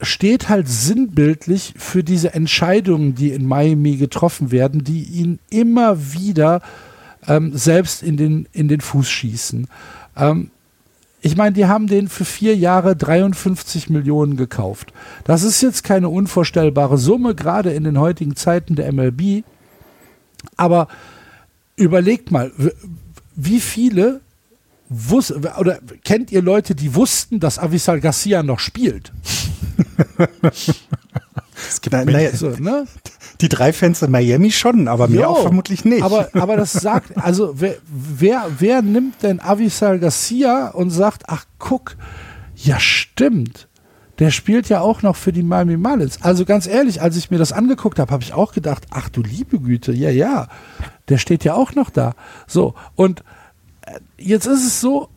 steht halt sinnbildlich für diese Entscheidungen, die in Miami getroffen werden, die ihn immer wieder ähm, selbst in den, in den Fuß schießen. Ähm, ich meine, die haben den für vier Jahre 53 Millionen gekauft. Das ist jetzt keine unvorstellbare Summe, gerade in den heutigen Zeiten der MLB. Aber überlegt mal, wie viele wus oder kennt ihr Leute, die wussten, dass Avisal Garcia noch spielt? es gibt na, na, so, ne? Die drei Fans in Miami schon, aber mehr jo, auch vermutlich nicht. Aber, aber das sagt, also wer, wer, wer nimmt denn Avisal Garcia und sagt, ach guck, ja stimmt, der spielt ja auch noch für die Miami Marlins. Also ganz ehrlich, als ich mir das angeguckt habe, habe ich auch gedacht, ach du liebe Güte, ja, ja, der steht ja auch noch da. So, und äh, jetzt ist es so,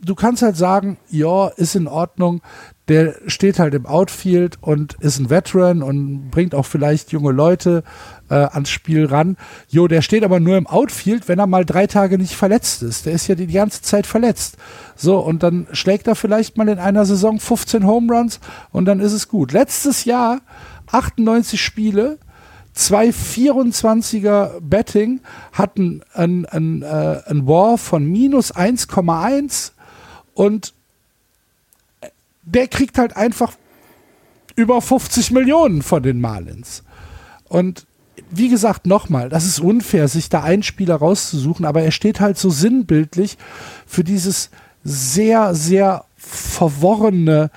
du kannst halt sagen, ja, ist in Ordnung, der steht halt im Outfield und ist ein Veteran und bringt auch vielleicht junge Leute äh, ans Spiel ran. Jo, der steht aber nur im Outfield, wenn er mal drei Tage nicht verletzt ist. Der ist ja die, ganze Zeit verletzt. So, und dann schlägt er vielleicht mal in einer Saison 15 Home Runs und dann ist es gut. Letztes Jahr 98 Spiele, zwei 24er Betting hatten ein, ein, äh, ein War von minus 1,1 und der kriegt halt einfach über 50 Millionen von den Marlins. Und wie gesagt, nochmal, das ist unfair, sich da einen Spieler rauszusuchen, aber er steht halt so sinnbildlich für dieses sehr, sehr verworrene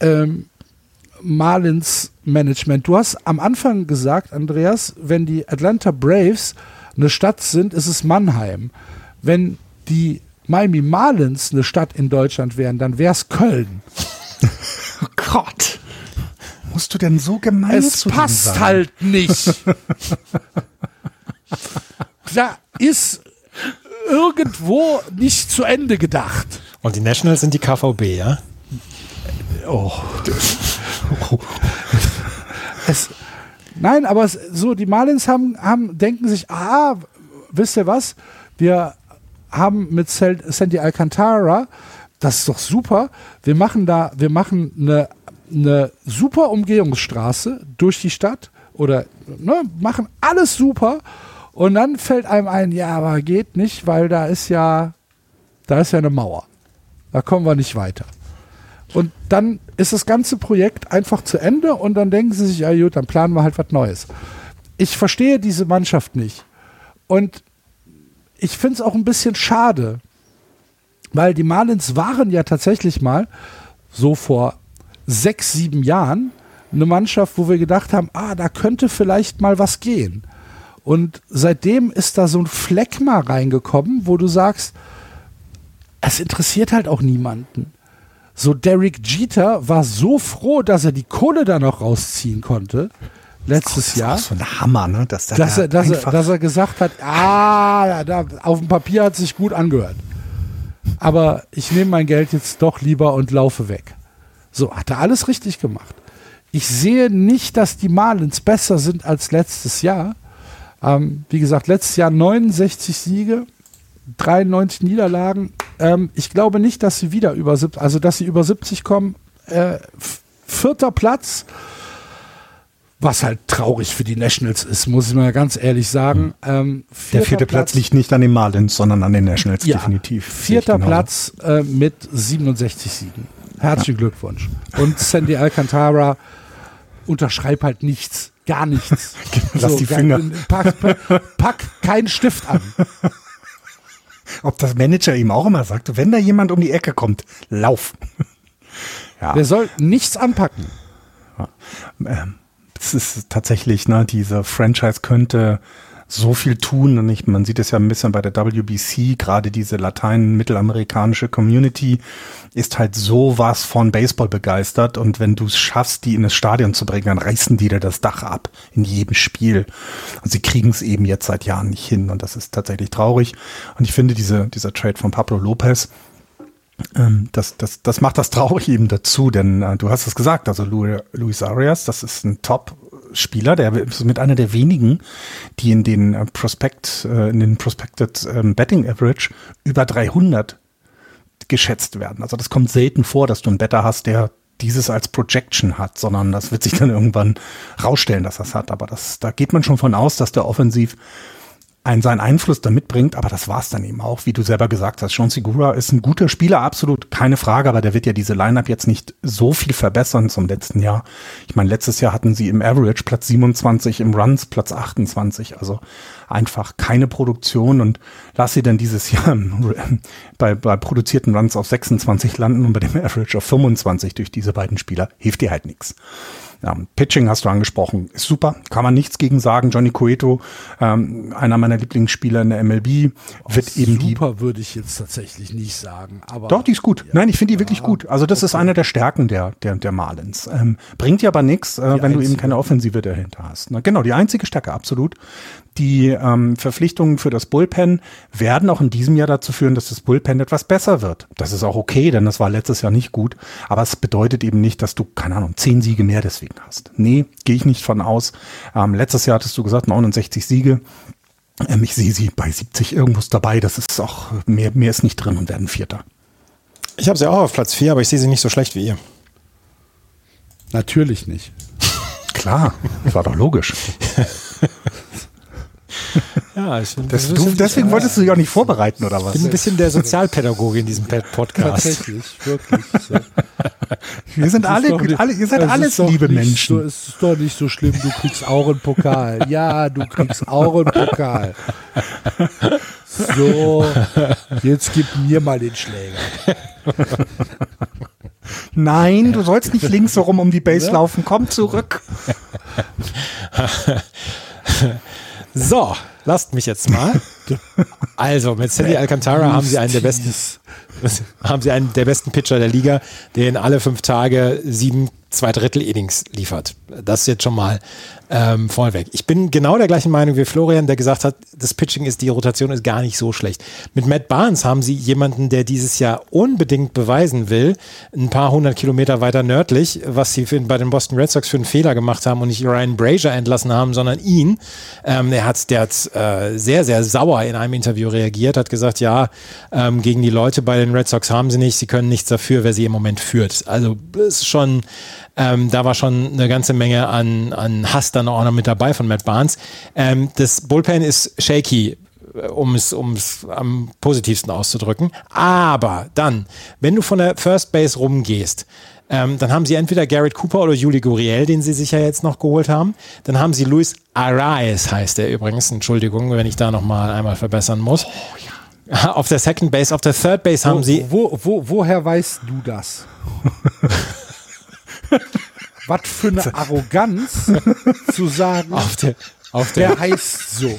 ähm, Marlins-Management. Du hast am Anfang gesagt, Andreas, wenn die Atlanta Braves eine Stadt sind, ist es Mannheim. Wenn die Miami Marlins eine Stadt in Deutschland wären, dann wäre es Köln. oh Gott. Musst du denn so gemein Es passt halt nicht. da ist irgendwo nicht zu Ende gedacht. Und die Nationals sind die KVB, ja? Oh. es, nein, aber es, so, die Marlins haben, haben, denken sich, ah, wisst ihr was? Wir haben mit Sandy Alcantara, das ist doch super, wir machen da, wir machen eine, eine super Umgehungsstraße durch die Stadt oder ne, machen alles super und dann fällt einem ein, ja, aber geht nicht, weil da ist ja, da ist ja eine Mauer. Da kommen wir nicht weiter. Und dann ist das ganze Projekt einfach zu Ende und dann denken sie sich, ja gut, dann planen wir halt was Neues. Ich verstehe diese Mannschaft nicht. Und ich finde es auch ein bisschen schade, weil die Marlins waren ja tatsächlich mal so vor sechs, sieben Jahren eine Mannschaft, wo wir gedacht haben, ah, da könnte vielleicht mal was gehen. Und seitdem ist da so ein Fleck mal reingekommen, wo du sagst, es interessiert halt auch niemanden. So Derek Jeter war so froh, dass er die Kohle da noch rausziehen konnte letztes das Jahr. Das ist so ein Hammer, ne? Dass, der dass, er, dass, er, dass er gesagt hat, ah, da, auf dem Papier hat sich gut angehört. Aber ich nehme mein Geld jetzt doch lieber und laufe weg. So, hat er alles richtig gemacht. Ich sehe nicht, dass die Marlins besser sind als letztes Jahr. Ähm, wie gesagt, letztes Jahr 69 Siege, 93 Niederlagen. Ähm, ich glaube nicht, dass sie wieder über 70, also dass sie über 70 kommen. Äh, vierter Platz was halt traurig für die Nationals ist, muss ich mal ganz ehrlich sagen. Hm. Ähm, Der vierte Platz, Platz, liegt nicht an den Marlins, sondern an den Nationals, ja, definitiv. Vierter Platz äh, mit 67 Siegen. Herzlichen ja. Glückwunsch. Und Sandy Alcantara unterschreib halt nichts. Gar nichts. Lass so, die Finger. Pack, pack, pack keinen Stift an. Ob das Manager ihm auch immer sagt, wenn da jemand um die Ecke kommt, lauf. ja. Der soll nichts anpacken. Ja. Ähm, es ist tatsächlich, ne, diese Franchise könnte so viel tun. Und ich, man sieht es ja ein bisschen bei der WBC, gerade diese latein-mittelamerikanische Community ist halt sowas von Baseball begeistert. Und wenn du es schaffst, die in das Stadion zu bringen, dann reißen die dir das Dach ab in jedem Spiel. Und sie kriegen es eben jetzt seit Jahren nicht hin. Und das ist tatsächlich traurig. Und ich finde diese, dieser Trade von Pablo Lopez, das, das, das macht das traurig eben dazu, denn äh, du hast es gesagt, also Luis Arias, das ist ein Top-Spieler, der ist mit einer der wenigen, die in den äh, Prospect, äh, in den Prospected ähm, Betting Average über 300 geschätzt werden. Also das kommt selten vor, dass du einen Better hast, der dieses als Projection hat, sondern das wird sich dann irgendwann rausstellen, dass das hat. Aber das, da geht man schon von aus, dass der offensiv einen seinen Einfluss da mitbringt, aber das war's dann eben auch, wie du selber gesagt hast. Sean Segura ist ein guter Spieler, absolut keine Frage, aber der wird ja diese Lineup jetzt nicht so viel verbessern zum letzten Jahr. Ich meine, letztes Jahr hatten sie im Average Platz 27, im Runs Platz 28, also einfach keine Produktion und lass sie dann dieses Jahr bei, bei produzierten Runs auf 26 landen und bei dem Average auf 25 durch diese beiden Spieler, hilft dir halt nichts. Ja, Pitching hast du angesprochen, ist super, kann man nichts gegen sagen. Johnny Cueto, ähm, einer meiner Lieblingsspieler in der MLB, wird oh, eben die. Super würde ich jetzt tatsächlich nicht sagen. Aber Doch, die ist gut. Ja. Nein, ich finde die wirklich Ja, gut. Also das ist okay. eine der Stärken der, der, der Marlins. Ähm, bringt dir aber nichts, äh, wenn du eben einzige. keine Offensive dahinter hast. Na, genau, die einzige Stärke, absolut. Die ähm, Verpflichtungen für das Bullpen werden auch in diesem Jahr dazu führen, dass das Bullpen etwas besser wird. Das ist auch okay, denn das war letztes Jahr nicht gut. Aber es bedeutet eben nicht, dass du, keine Ahnung, zehn Siege mehr deswegen hast. Nee, gehe ich nicht von aus. Ähm, letztes Jahr hattest du gesagt, 69 Siege. Ähm, ich sehe sie bei 70 irgendwas dabei. Das ist auch, mehr, mehr ist nicht drin und werden Vierter. Ich habe sie auch auf Platz 4, aber ich sehe sie nicht so schlecht wie ihr. Natürlich nicht. Klar, das war doch logisch. Ja, ich bin, Das, du, deswegen wolltest du dich auch nicht vorbereiten, oder was? bin ein bisschen der Sozialpädagoge in diesem Podcast. Tatsächlich, wirklich. So. Wir sind alle, nicht- alle ihr seid es ist alles doch liebe nicht Menschen. So, es ist doch nicht so schlimm, du kriegst auch einen Pokal. Ja, du kriegst auch einen Pokal. So, jetzt gib mir mal den Schläger. Nein, du sollst nicht links so rum um die Base Ja. laufen. Komm zurück. So, lasst mich jetzt mal. Also, mit Sandy Alcantara haben sie einen der besten, haben sie einen der besten Pitcher der Liga, der in alle fünf Tage sieben zwei Drittel Innings liefert. Das ist jetzt schon mal ähm, vorneweg. Ich bin genau der gleichen Meinung wie Florian, der gesagt hat, das Pitching ist, die Rotation ist gar nicht so schlecht. Mit Matt Barnes haben sie jemanden, der dieses Jahr unbedingt beweisen will, ein paar hundert Kilometer weiter nördlich, was sie für, bei den Boston Red Sox für einen Fehler gemacht haben und nicht Ryan Brazier entlassen haben, sondern ihn. Ähm, der hat, der hat äh, sehr, sehr sauer in einem Interview reagiert, hat gesagt, ja, ähm, gegen die Leute bei den Red Sox haben sie nicht, sie können nichts dafür, wer sie im Moment führt. Also ist schon, ähm, da war schon eine ganze Menge an, an Hass dann auch noch mit dabei von Matt Barnes. Ähm, das Bullpen ist shaky, äh, um es, um es am positivsten auszudrücken. Aber dann, wenn du von der First Base rumgehst, ähm, dann haben sie entweder Garrett Cooper oder Juli Guriel, den sie sich ja jetzt noch geholt haben. Dann haben sie Luis Arraez, heißt er übrigens. Entschuldigung, wenn ich da nochmal einmal verbessern muss. Auf der Second Base, auf der Third Base haben sie Wo, wo, woher weißt du das? Was für eine Arroganz zu sagen, auf der, auf der, der heißt so.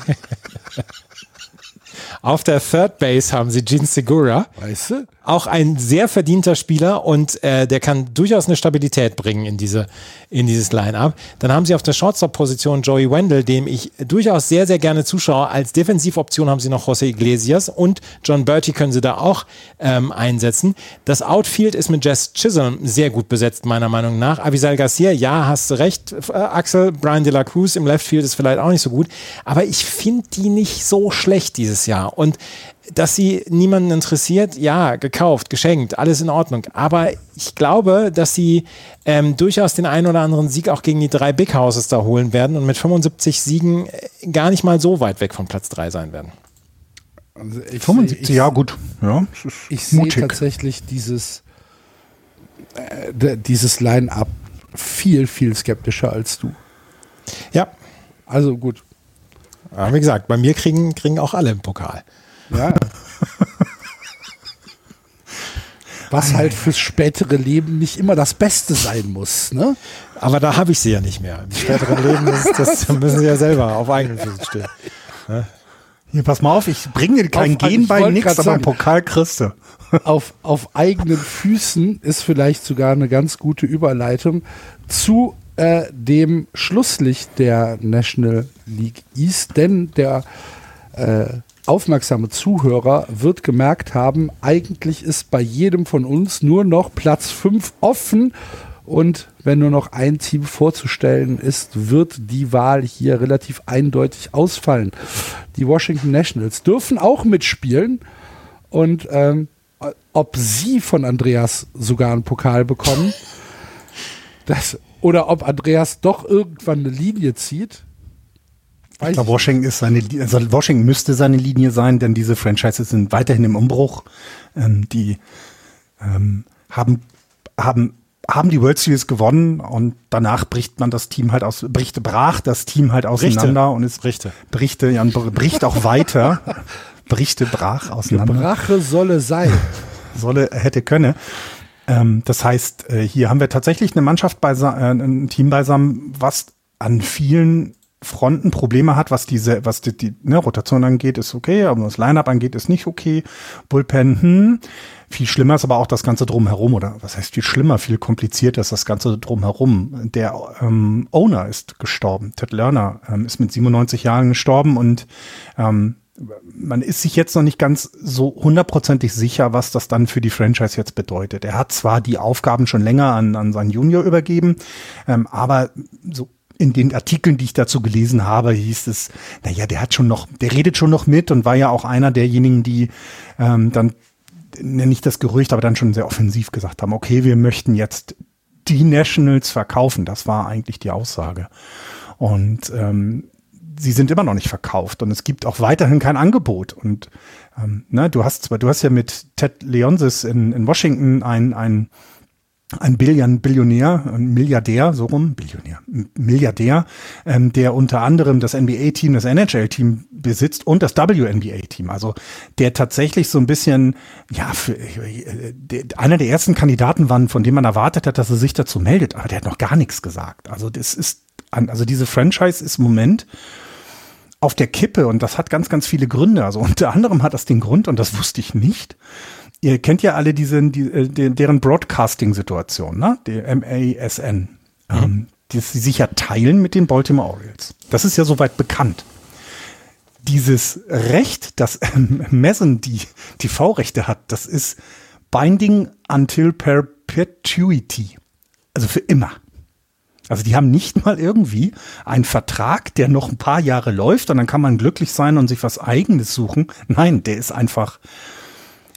auf der Third Base haben sie Gene Segura. Weißt du? Auch ein sehr verdienter Spieler und äh, der kann durchaus eine Stabilität bringen in diese in dieses Line-up. Dann haben sie auf der Shortstop-Position Joey Wendell, dem ich durchaus sehr sehr gerne zuschaue. Als Defensivoption haben sie noch José Iglesias und John Bertie können sie da auch ähm, einsetzen. Das Outfield ist mit Jess Chisholm sehr gut besetzt meiner Meinung nach. Avisal Garcia, ja, hast du recht, äh, Axel. Brian De La Cruz im Left Field ist vielleicht auch nicht so gut, aber ich finde die nicht so schlecht dieses Jahr und dass sie niemanden interessiert, ja, gekauft, geschenkt, alles in Ordnung. Aber ich glaube, dass sie ähm, durchaus den einen oder anderen Sieg auch gegen die drei Big Houses da holen werden und mit 75 Siegen äh, gar nicht mal so weit weg von Platz 3 sein werden. Also ich 75, seh- ja gut. Ja, Ich sehe tatsächlich dieses, äh, dieses Line-Up viel, viel skeptischer als du. Ja, Also gut. aber wie gesagt, bei mir kriegen, kriegen auch alle im Pokal. Ja. Was halt fürs spätere Leben nicht immer das Beste sein muss, ne? Aber da habe ich sie ja nicht mehr. Im späteren Leben ist das, müssen sie ja selber auf eigenen Füßen stehen. Hier, pass mal auf, ich bringe dir kein Auf- Gen bei nix, grad aber einen. Pokal kriegst du. Auf, auf eigenen Füßen ist vielleicht sogar eine ganz gute Überleitung zu äh, dem Schlusslicht der National League East, denn der äh, aufmerksame Zuhörer wird gemerkt haben, eigentlich ist bei jedem von uns nur noch Platz 5 offen. Und wenn nur noch ein Team vorzustellen ist, wird die Wahl hier relativ eindeutig ausfallen. Die Washington Nationals dürfen auch mitspielen. Und ähm, ob sie von Andreas sogar einen Pokal bekommen, das, oder ob Andreas doch irgendwann eine Linie zieht, ich glaube, Washington ist seine, also Washington müsste seine Linie sein, denn diese Franchises sind weiterhin im Umbruch. Ähm, die ähm, haben, haben, haben die World Series gewonnen und danach bricht man das Team halt aus, bricht, brach das Team halt auseinander Brichte. und es Brichte. brichte, ja, bricht auch weiter. brichte brach auseinander. Brache solle sein. Solle, hätte, könne. Ähm, das heißt, äh, hier haben wir tatsächlich eine Mannschaft beisammen, äh, ein Team beisammen, was an vielen Fronten Probleme hat, was diese, was die, die ne, Rotation angeht, ist okay, aber was Lineup angeht, ist nicht okay. Bullpen, hm. Viel schlimmer ist aber auch das Ganze drumherum, oder was heißt viel schlimmer, viel komplizierter ist das Ganze drumherum. Der ähm, Owner ist gestorben. Ted Lerner ähm, ist mit 97 Jahren gestorben und ähm, man ist sich jetzt noch nicht ganz so hundertprozentig sicher, was das dann für die Franchise jetzt bedeutet. Er hat zwar die Aufgaben schon länger an, an seinen Junior übergeben, ähm, aber so in den Artikeln, die ich dazu gelesen habe, hieß es, naja, der hat schon noch, der redet schon noch mit und war ja auch einer derjenigen, die ähm, dann, nenne ich das Gerücht, aber dann schon sehr offensiv gesagt haben, okay, wir möchten jetzt die Nationals verkaufen. Das war eigentlich die Aussage. Und ähm, sie sind immer noch nicht verkauft und es gibt auch weiterhin kein Angebot. Und ähm, ne, du hast zwar, du hast ja mit Ted Leonsis in, in Washington ein, ein ein Billion, Billionär, ein Milliardär, so rum, Billionär, Milliardär, ähm, der unter anderem das NBA-Team, das NHL-Team besitzt und das WNBA-Team. Also der tatsächlich so ein bisschen, ja, für, äh, der, einer der ersten Kandidaten waren, von dem man erwartet hat, dass er sich dazu meldet, aber der hat noch gar nichts gesagt. Also das ist, also diese Franchise ist im Moment auf der Kippe und das hat ganz, ganz viele Gründe. Also unter anderem hat das den Grund, und das wusste ich nicht, ihr kennt ja alle diesen, die, äh, deren Broadcasting-Situation, ne? Die MASN. Mhm. Ähm, die sie sich ja teilen mit den Baltimore Orioles. Das ist ja soweit bekannt. Dieses Recht, das ähm, Messen die TV-Rechte hat, das ist Binding until perpetuity. Also für immer. Also die haben nicht mal irgendwie einen Vertrag, der noch ein paar Jahre läuft und dann kann man glücklich sein und sich was eigenes suchen. Nein, der ist einfach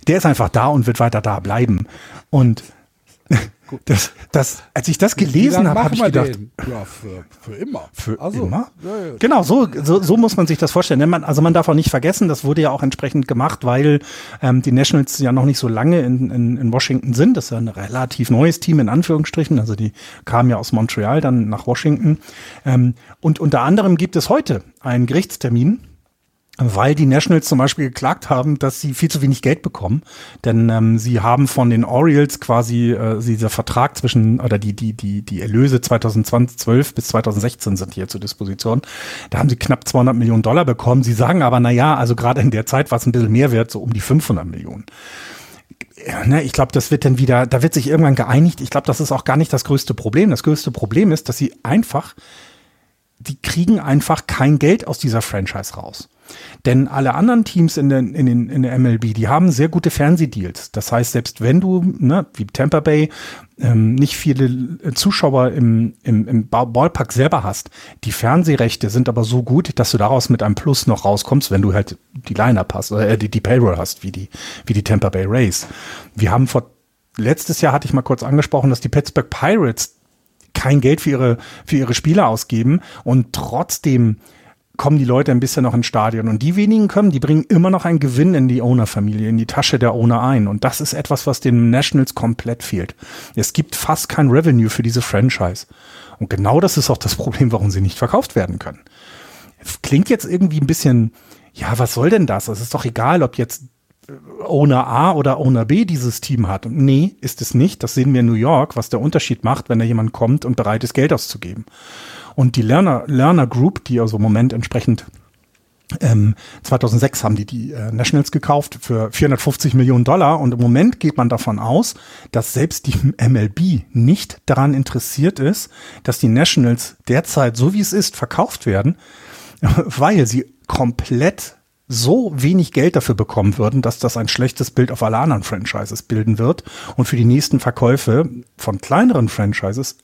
der ist einfach da und wird weiter da bleiben. Und das, das, als ich das gelesen habe, habe ich gedacht, ja, für, für immer. Für also, immer? Ja, ja. Genau, so, so, so muss man sich das vorstellen. Man, also man darf auch nicht vergessen, das wurde ja auch entsprechend gemacht, weil ähm, die Nationals ja noch nicht so lange in, in, in Washington sind. Das ist ja ein relativ neues Team in Anführungsstrichen. Also die kamen ja aus Montreal dann nach Washington. Ähm, und unter anderem gibt es heute einen Gerichtstermin weil die Nationals zum Beispiel geklagt haben, dass sie viel zu wenig Geld bekommen. Denn ähm, sie haben von den Orioles quasi äh, dieser Vertrag zwischen, oder die, die, die, die Erlöse 2012 bis 2016 sind hier zur Disposition. Da haben sie knapp 200 Millionen Dollar bekommen. Sie sagen aber, na ja, also gerade in der Zeit war es ein bisschen mehr wert, so um die 500 Millionen. Ne, ich glaube, das wird dann wieder, da wird sich irgendwann geeinigt. Ich glaube, das ist auch gar nicht das größte Problem. Das größte Problem ist, dass sie einfach, die kriegen einfach kein Geld aus dieser Franchise raus. Denn alle anderen Teams in, den, in, den, in der MLB, die haben sehr gute Fernsehdeals. Das heißt, selbst wenn du, ne, wie Tampa Bay, ähm, nicht viele Zuschauer im, im, im Ballpark selber hast, die Fernsehrechte sind aber so gut, dass du daraus mit einem Plus noch rauskommst, wenn du halt die Line-Up hast, äh, die, die Payroll hast, wie die, wie die Tampa Bay Rays. Wir haben vor, letztes Jahr hatte ich mal kurz angesprochen, dass die Pittsburgh Pirates kein Geld für ihre, für ihre Spieler ausgeben und trotzdem kommen die Leute ein bisschen noch ins Stadion. Und die wenigen kommen, die bringen immer noch einen Gewinn in die Owner-Familie, in die Tasche der Owner ein. Und das ist etwas, was den Nationals komplett fehlt. Es gibt fast kein Revenue für diese Franchise. Und genau das ist auch das Problem, warum sie nicht verkauft werden können. Klingt jetzt irgendwie ein bisschen, ja, was soll denn das? Es ist doch egal, ob jetzt Owner A oder Owner B dieses Team hat. Nee, ist es nicht. Das sehen wir in New York, was der Unterschied macht, wenn da jemand kommt und bereit ist, Geld auszugeben. Und die Lerner, Lerner Group, die also im Moment entsprechend ähm, 2006 haben die die äh, Nationals gekauft für 450 Millionen Dollar. Und im Moment geht man davon aus, dass selbst die MLB nicht daran interessiert ist, dass die Nationals derzeit so wie es ist verkauft werden, weil sie komplett so wenig Geld dafür bekommen würden, dass das ein schlechtes Bild auf alle anderen Franchises bilden wird. Und für die nächsten Verkäufe von kleineren Franchises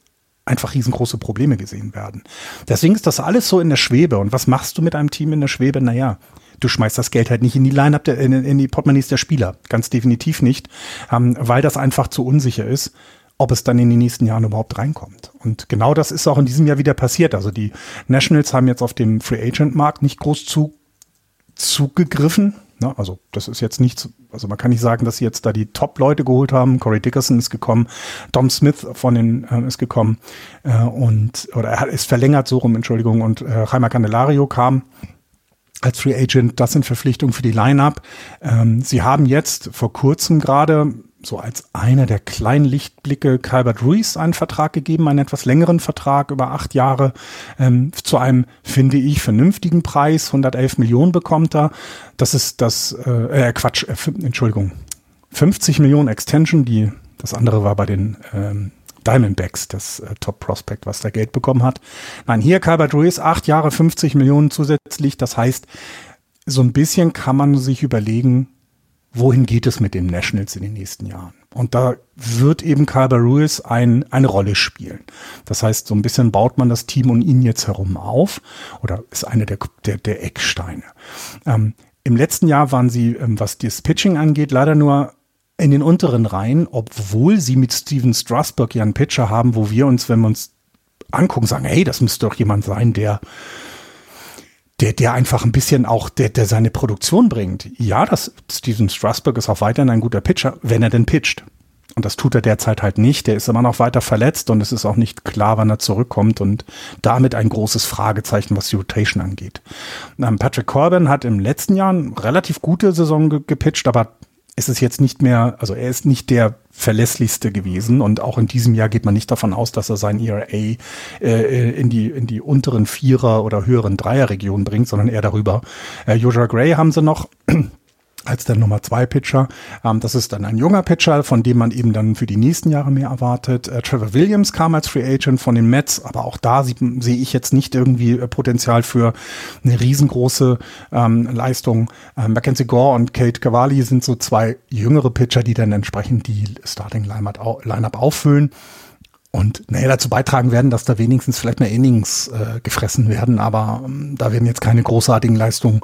einfach riesengroße Probleme gesehen werden. Deswegen ist das alles so in der Schwebe. Und was machst du mit einem Team in der Schwebe? Naja, du schmeißt das Geld halt nicht in die Line-Up, der, in, in, die Portemonnaies der Spieler. Ganz definitiv nicht, ähm, weil das einfach zu unsicher ist, ob es dann in den nächsten Jahren überhaupt reinkommt. Und genau das ist auch in diesem Jahr wieder passiert. Also die Nationals haben jetzt auf dem Free Agent Markt nicht groß zu, zugegriffen. Ne? Also das ist jetzt nichts, also man kann nicht sagen, dass sie jetzt da die Top-Leute geholt haben. Corey Dickerson ist gekommen, Dom Smith von den äh, ist gekommen äh, und oder er ist verlängert so rum, Entschuldigung, und äh, Jaime Candelario kam als Free Agent. Das sind Verpflichtungen für die Lineup. Ähm, sie haben jetzt vor kurzem gerade so als einer der kleinen Lichtblicke Calvert Ruiz einen Vertrag gegeben, einen etwas längeren Vertrag über acht Jahre ähm, zu einem, finde ich, vernünftigen Preis. 111 Millionen bekommt er. Das ist das, äh, äh Quatsch, äh, Entschuldigung, 50 Millionen Extension, die, das andere war bei den ähm, Diamondbacks, das äh, Top Prospect, was da Geld bekommen hat. Nein, hier Calvert Ruiz, acht Jahre 50 Millionen zusätzlich. Das heißt, so ein bisschen kann man sich überlegen, wohin geht es mit den Nationals in den nächsten Jahren? Und da wird eben Calvert Ruiz ein, eine Rolle spielen. Das heißt, so ein bisschen baut man das Team und ihn jetzt herum auf oder ist eine der, der, der Ecksteine. Ähm, Im letzten Jahr waren sie, ähm, was das Pitching angeht, leider nur in den unteren Reihen, obwohl sie mit Steven Strasburg ja einen Pitcher haben, wo wir uns, wenn wir uns angucken, sagen, hey, das müsste doch jemand sein, der der, der einfach ein bisschen auch, der, der seine Produktion bringt. Ja, das, Steven Strasburg ist auch weiterhin ein guter Pitcher, wenn er denn pitcht. Und das tut er derzeit halt nicht. Der ist immer noch weiter verletzt und es ist auch nicht klar, wann er zurückkommt und damit ein großes Fragezeichen, was die Rotation angeht. Ähm, Patrick Corbin hat im letzten Jahr eine relativ gute Saison ge gepitcht, aber ist es jetzt nicht mehr, also er ist nicht der verlässlichste gewesen und auch in diesem Jahr geht man nicht davon aus, dass er sein ERA äh, äh, in die in die unteren Vierer oder höheren Dreierregionen bringt, sondern eher darüber. Äh, Joshua Gray haben sie noch als der Nummer zwei Pitcher. Ähm, das ist dann ein junger Pitcher, von dem man eben dann für die nächsten Jahre mehr erwartet. Äh, Trevor Williams kam als Free Agent von den Mets, aber auch da sehe ich jetzt nicht irgendwie äh, Potenzial für eine riesengroße ähm, Leistung. Ähm, Mackenzie Gore und Kate Cavalli sind so zwei jüngere Pitcher, die dann entsprechend die Starting Lineup auffüllen und naja, dazu beitragen werden, dass da wenigstens vielleicht mehr Innings äh, gefressen werden, aber ähm, da werden jetzt keine großartigen Leistungen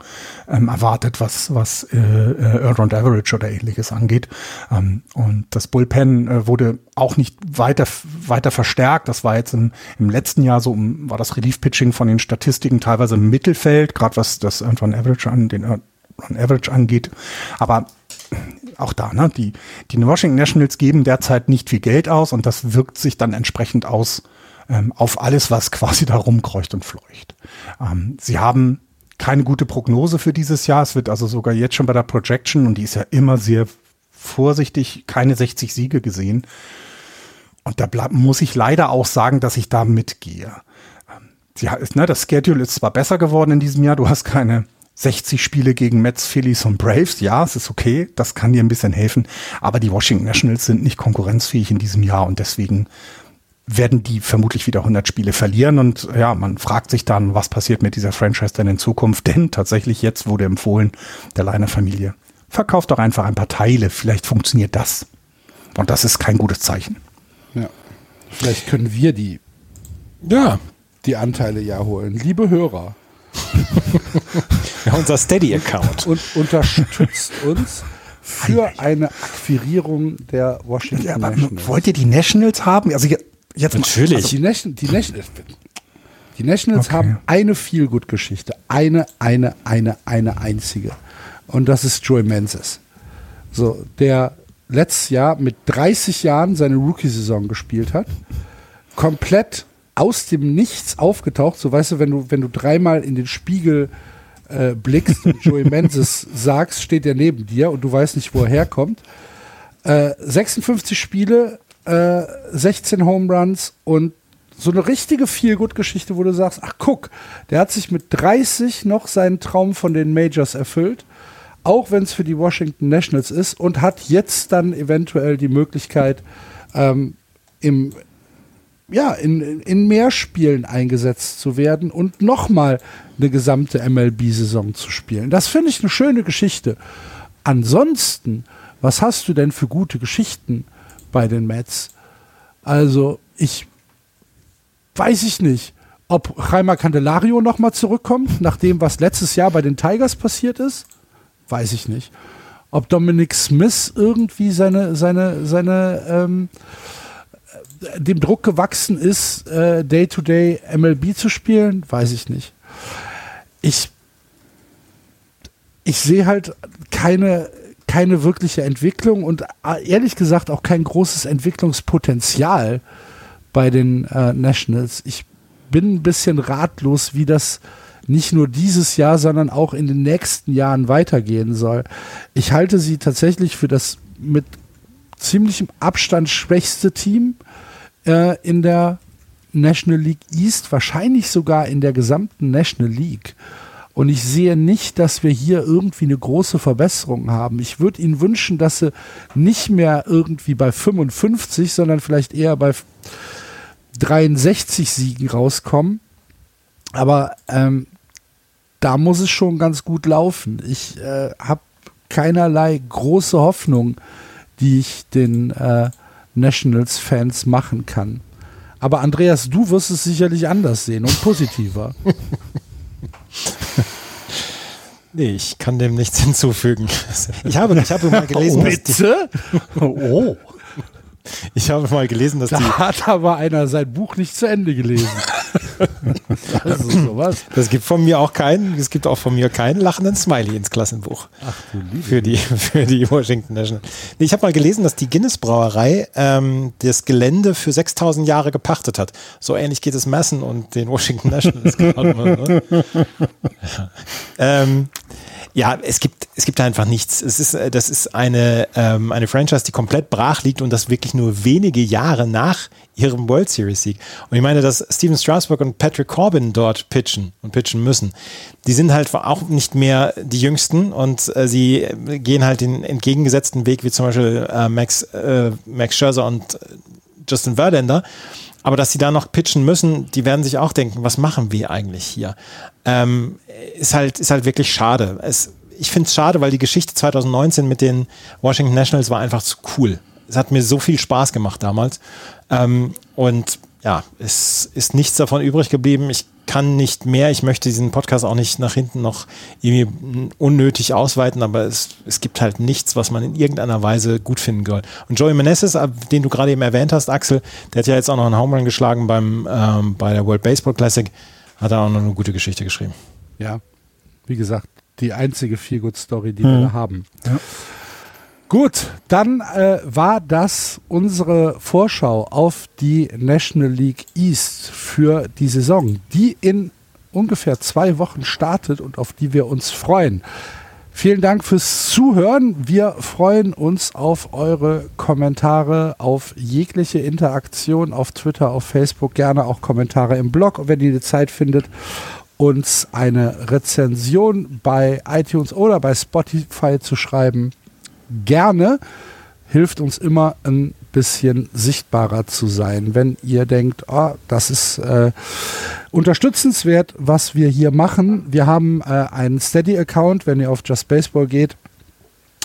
ähm, erwartet, was, was äh, äh, Earned Average oder ähnliches angeht. Ähm, und das Bullpen äh, wurde auch nicht weiter, weiter verstärkt. Das war jetzt im, im letzten Jahr so, war das Relief-Pitching von den Statistiken teilweise im Mittelfeld, gerade was das Earned Average an, den Earned Average angeht. Aber auch da, ne, die, die Washington Nationals geben derzeit nicht viel Geld aus und das wirkt sich dann entsprechend aus ähm, auf alles, was quasi da rumkreucht und fleucht. Ähm, sie haben keine gute Prognose für dieses Jahr. Es wird also sogar jetzt schon bei der Projection, und die ist ja immer sehr vorsichtig, keine 60 Siege gesehen. Und da muss ich leider auch sagen, dass ich da mitgehe. Ähm, sie, ne, das Schedule ist zwar besser geworden in diesem Jahr, du hast keine 60 Spiele gegen Mets, Phillies und Braves. Ja, es ist okay. Das kann dir ein bisschen helfen. Aber die Washington Nationals sind nicht konkurrenzfähig in diesem Jahr und deswegen werden die vermutlich wieder 100 Spiele verlieren. Und ja, man fragt sich dann, was passiert mit dieser Franchise denn in Zukunft? Denn tatsächlich jetzt wurde empfohlen, der Leiner-Familie, verkauft doch einfach ein paar Teile. Vielleicht funktioniert das. Und das ist kein gutes Zeichen. Ja. Vielleicht können wir die, ja, die Anteile ja holen. Liebe Hörer, ja, unser Steady-Account. Und unterstützt uns für eine Akquirierung der Washington ja, Nationals. Wollt ihr die Nationals haben? Also jetzt Natürlich. Also die, Nation, die, Nationals, die Nationals okay. haben eine Feelgood-Geschichte. Eine, eine, eine, eine einzige. Und das ist Joey Menzies. So, der letztes Jahr mit 30 Jahren seine Rookie-Saison gespielt hat. Komplett aus dem Nichts aufgetaucht. So weißt du, wenn du, wenn du dreimal in den Spiegel äh, blickst und Joey Menzies sagst, steht er neben dir und du weißt nicht, wo er herkommt. Äh, 56 Spiele, äh, 16 Home Runs und so eine richtige Feel-Good-Geschichte, wo du sagst, ach guck, der hat sich mit 30 noch seinen Traum von den Majors erfüllt, auch wenn es für die Washington Nationals ist und hat jetzt dann eventuell die Möglichkeit, ähm, im ja, in, in mehr Spielen eingesetzt zu werden und nochmal eine gesamte MLB-Saison zu spielen. Das finde ich eine schöne Geschichte. Ansonsten, was hast du denn für gute Geschichten bei den Mets? Also, ich weiß ich nicht, ob Jaime Candelario nochmal zurückkommt, nach dem, was letztes Jahr bei den Tigers passiert ist. Weiß ich nicht. Ob Dominic Smith irgendwie seine, seine, seine, ähm, dem Druck gewachsen ist, äh, Day-to-Day -Day MLB zu spielen, weiß ich nicht. Ich, ich sehe halt keine, keine wirkliche Entwicklung und äh, ehrlich gesagt auch kein großes Entwicklungspotenzial bei den äh, Nationals. Ich bin ein bisschen ratlos, wie das nicht nur dieses Jahr, sondern auch in den nächsten Jahren weitergehen soll. Ich halte sie tatsächlich für das mit ziemlichem Abstand schwächste Team äh, in der National League East, wahrscheinlich sogar in der gesamten National League. Und ich sehe nicht, dass wir hier irgendwie eine große Verbesserung haben. Ich würde Ihnen wünschen, dass sie nicht mehr irgendwie bei 55, sondern vielleicht eher bei 63 Siegen rauskommen. Aber ähm, da muss es schon ganz gut laufen. Ich äh, habe keinerlei große Hoffnung, die ich den äh, Nationals-Fans machen kann. Aber Andreas, du wirst es sicherlich anders sehen und positiver. nee, ich kann dem nichts hinzufügen. Ich habe, ich habe mal gelesen. Oh, bitte? oh. Ich habe mal gelesen, dass da die. hat aber einer sein Buch nicht zu Ende gelesen. das ist sowas. Das gibt von mir auch keinen, es gibt auch von mir keinen lachenden Smiley ins Klassenbuch. Ach. Für die, für die Washington National. Nee, ich habe mal gelesen, dass die Guinness Brauerei ähm, das Gelände für 6000 Jahre gepachtet hat. So ähnlich geht es Messen und den Washington Nationals gerade. Ne? Ähm, ja, es gibt, es gibt einfach nichts. Es ist, äh, das ist eine, ähm, eine Franchise, die komplett brach liegt und das wirklich nur wenige Jahre nach ihrem World Series Sieg. Und ich meine, dass Steven Strasburg und Patrick Corbin dort pitchen und pitchen müssen. Die sind halt auch nicht mehr die Jüngsten und äh, sie gehen halt den entgegengesetzten Weg, wie zum Beispiel äh, Max, äh, Max Scherzer und äh, Justin Verlander. Aber dass sie da noch pitchen müssen, die werden sich auch denken, was machen wir eigentlich hier? Ähm, ist, halt, ist halt wirklich schade. Es, ich finde es schade, weil die Geschichte 2019 mit den Washington Nationals war einfach zu cool. Es hat mir so viel Spaß gemacht damals. Ähm, und ja, es ist nichts davon übrig geblieben. Ich kann nicht mehr. Ich möchte diesen Podcast auch nicht nach hinten noch irgendwie unnötig ausweiten, aber es, es gibt halt nichts, was man in irgendeiner Weise gut finden soll. Und Joey Meneses, äh, den du gerade eben erwähnt hast, Axel, der hat ja jetzt auch noch einen Home Run geschlagen beim, ähm, bei der World Baseball Classic, hat er auch noch eine gute Geschichte geschrieben. Ja, wie gesagt, die einzige Feel-Good-Story, die mhm. wir da haben. Ja. Gut, dann äh, war das unsere Vorschau auf die National League East für die Saison, die in ungefähr zwei Wochen startet und auf die wir uns freuen. Vielen Dank fürs Zuhören. Wir freuen uns auf eure Kommentare, auf jegliche Interaktion auf Twitter, auf Facebook, gerne auch Kommentare im Blog, wenn ihr die Zeit findet, uns eine Rezension bei iTunes oder bei Spotify zu schreiben gerne. Hilft uns immer ein bisschen sichtbarer zu sein. Wenn ihr denkt, oh, das ist äh, unterstützenswert, was wir hier machen. Wir haben äh, einen Steady-Account, wenn ihr auf Just Baseball geht,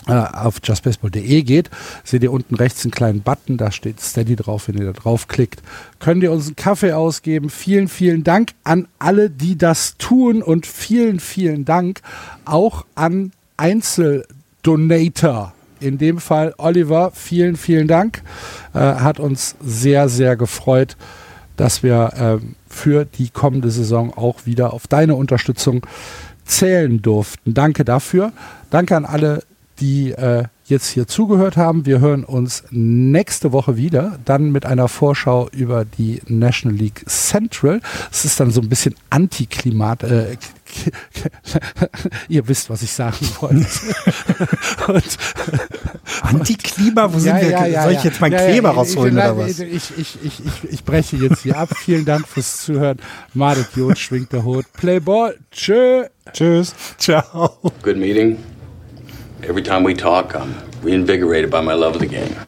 äh, auf justbaseball.de geht, seht ihr unten rechts einen kleinen Button, da steht Steady drauf. Wenn ihr da draufklickt, könnt ihr uns einen Kaffee ausgeben. Vielen, vielen Dank an alle, die das tun und vielen, vielen Dank auch an Einzeldonator in dem Fall Oliver, vielen, vielen Dank. Äh, hat uns sehr, sehr gefreut, dass wir äh, für die kommende Saison auch wieder auf deine Unterstützung zählen durften. Danke dafür. Danke an alle, die äh, jetzt hier zugehört haben. Wir hören uns nächste Woche wieder, dann mit einer Vorschau über die National League Central. Es ist dann so ein bisschen Antiklimat. Äh, ihr wisst, was ich sagen wollte. Antiklima? Wo sind ja, wir? Ja, ja, Soll ich jetzt meinen Kleber rausholen oder was? Ich, ich, ich, ich, breche jetzt hier ab. Vielen Dank fürs Zuhören. Madet Jod, schwingt der Hut. Play Ball. Tschö. Tschüss. Ciao. Good meeting. Every time we talk, I'm reinvigorated by my love of the game.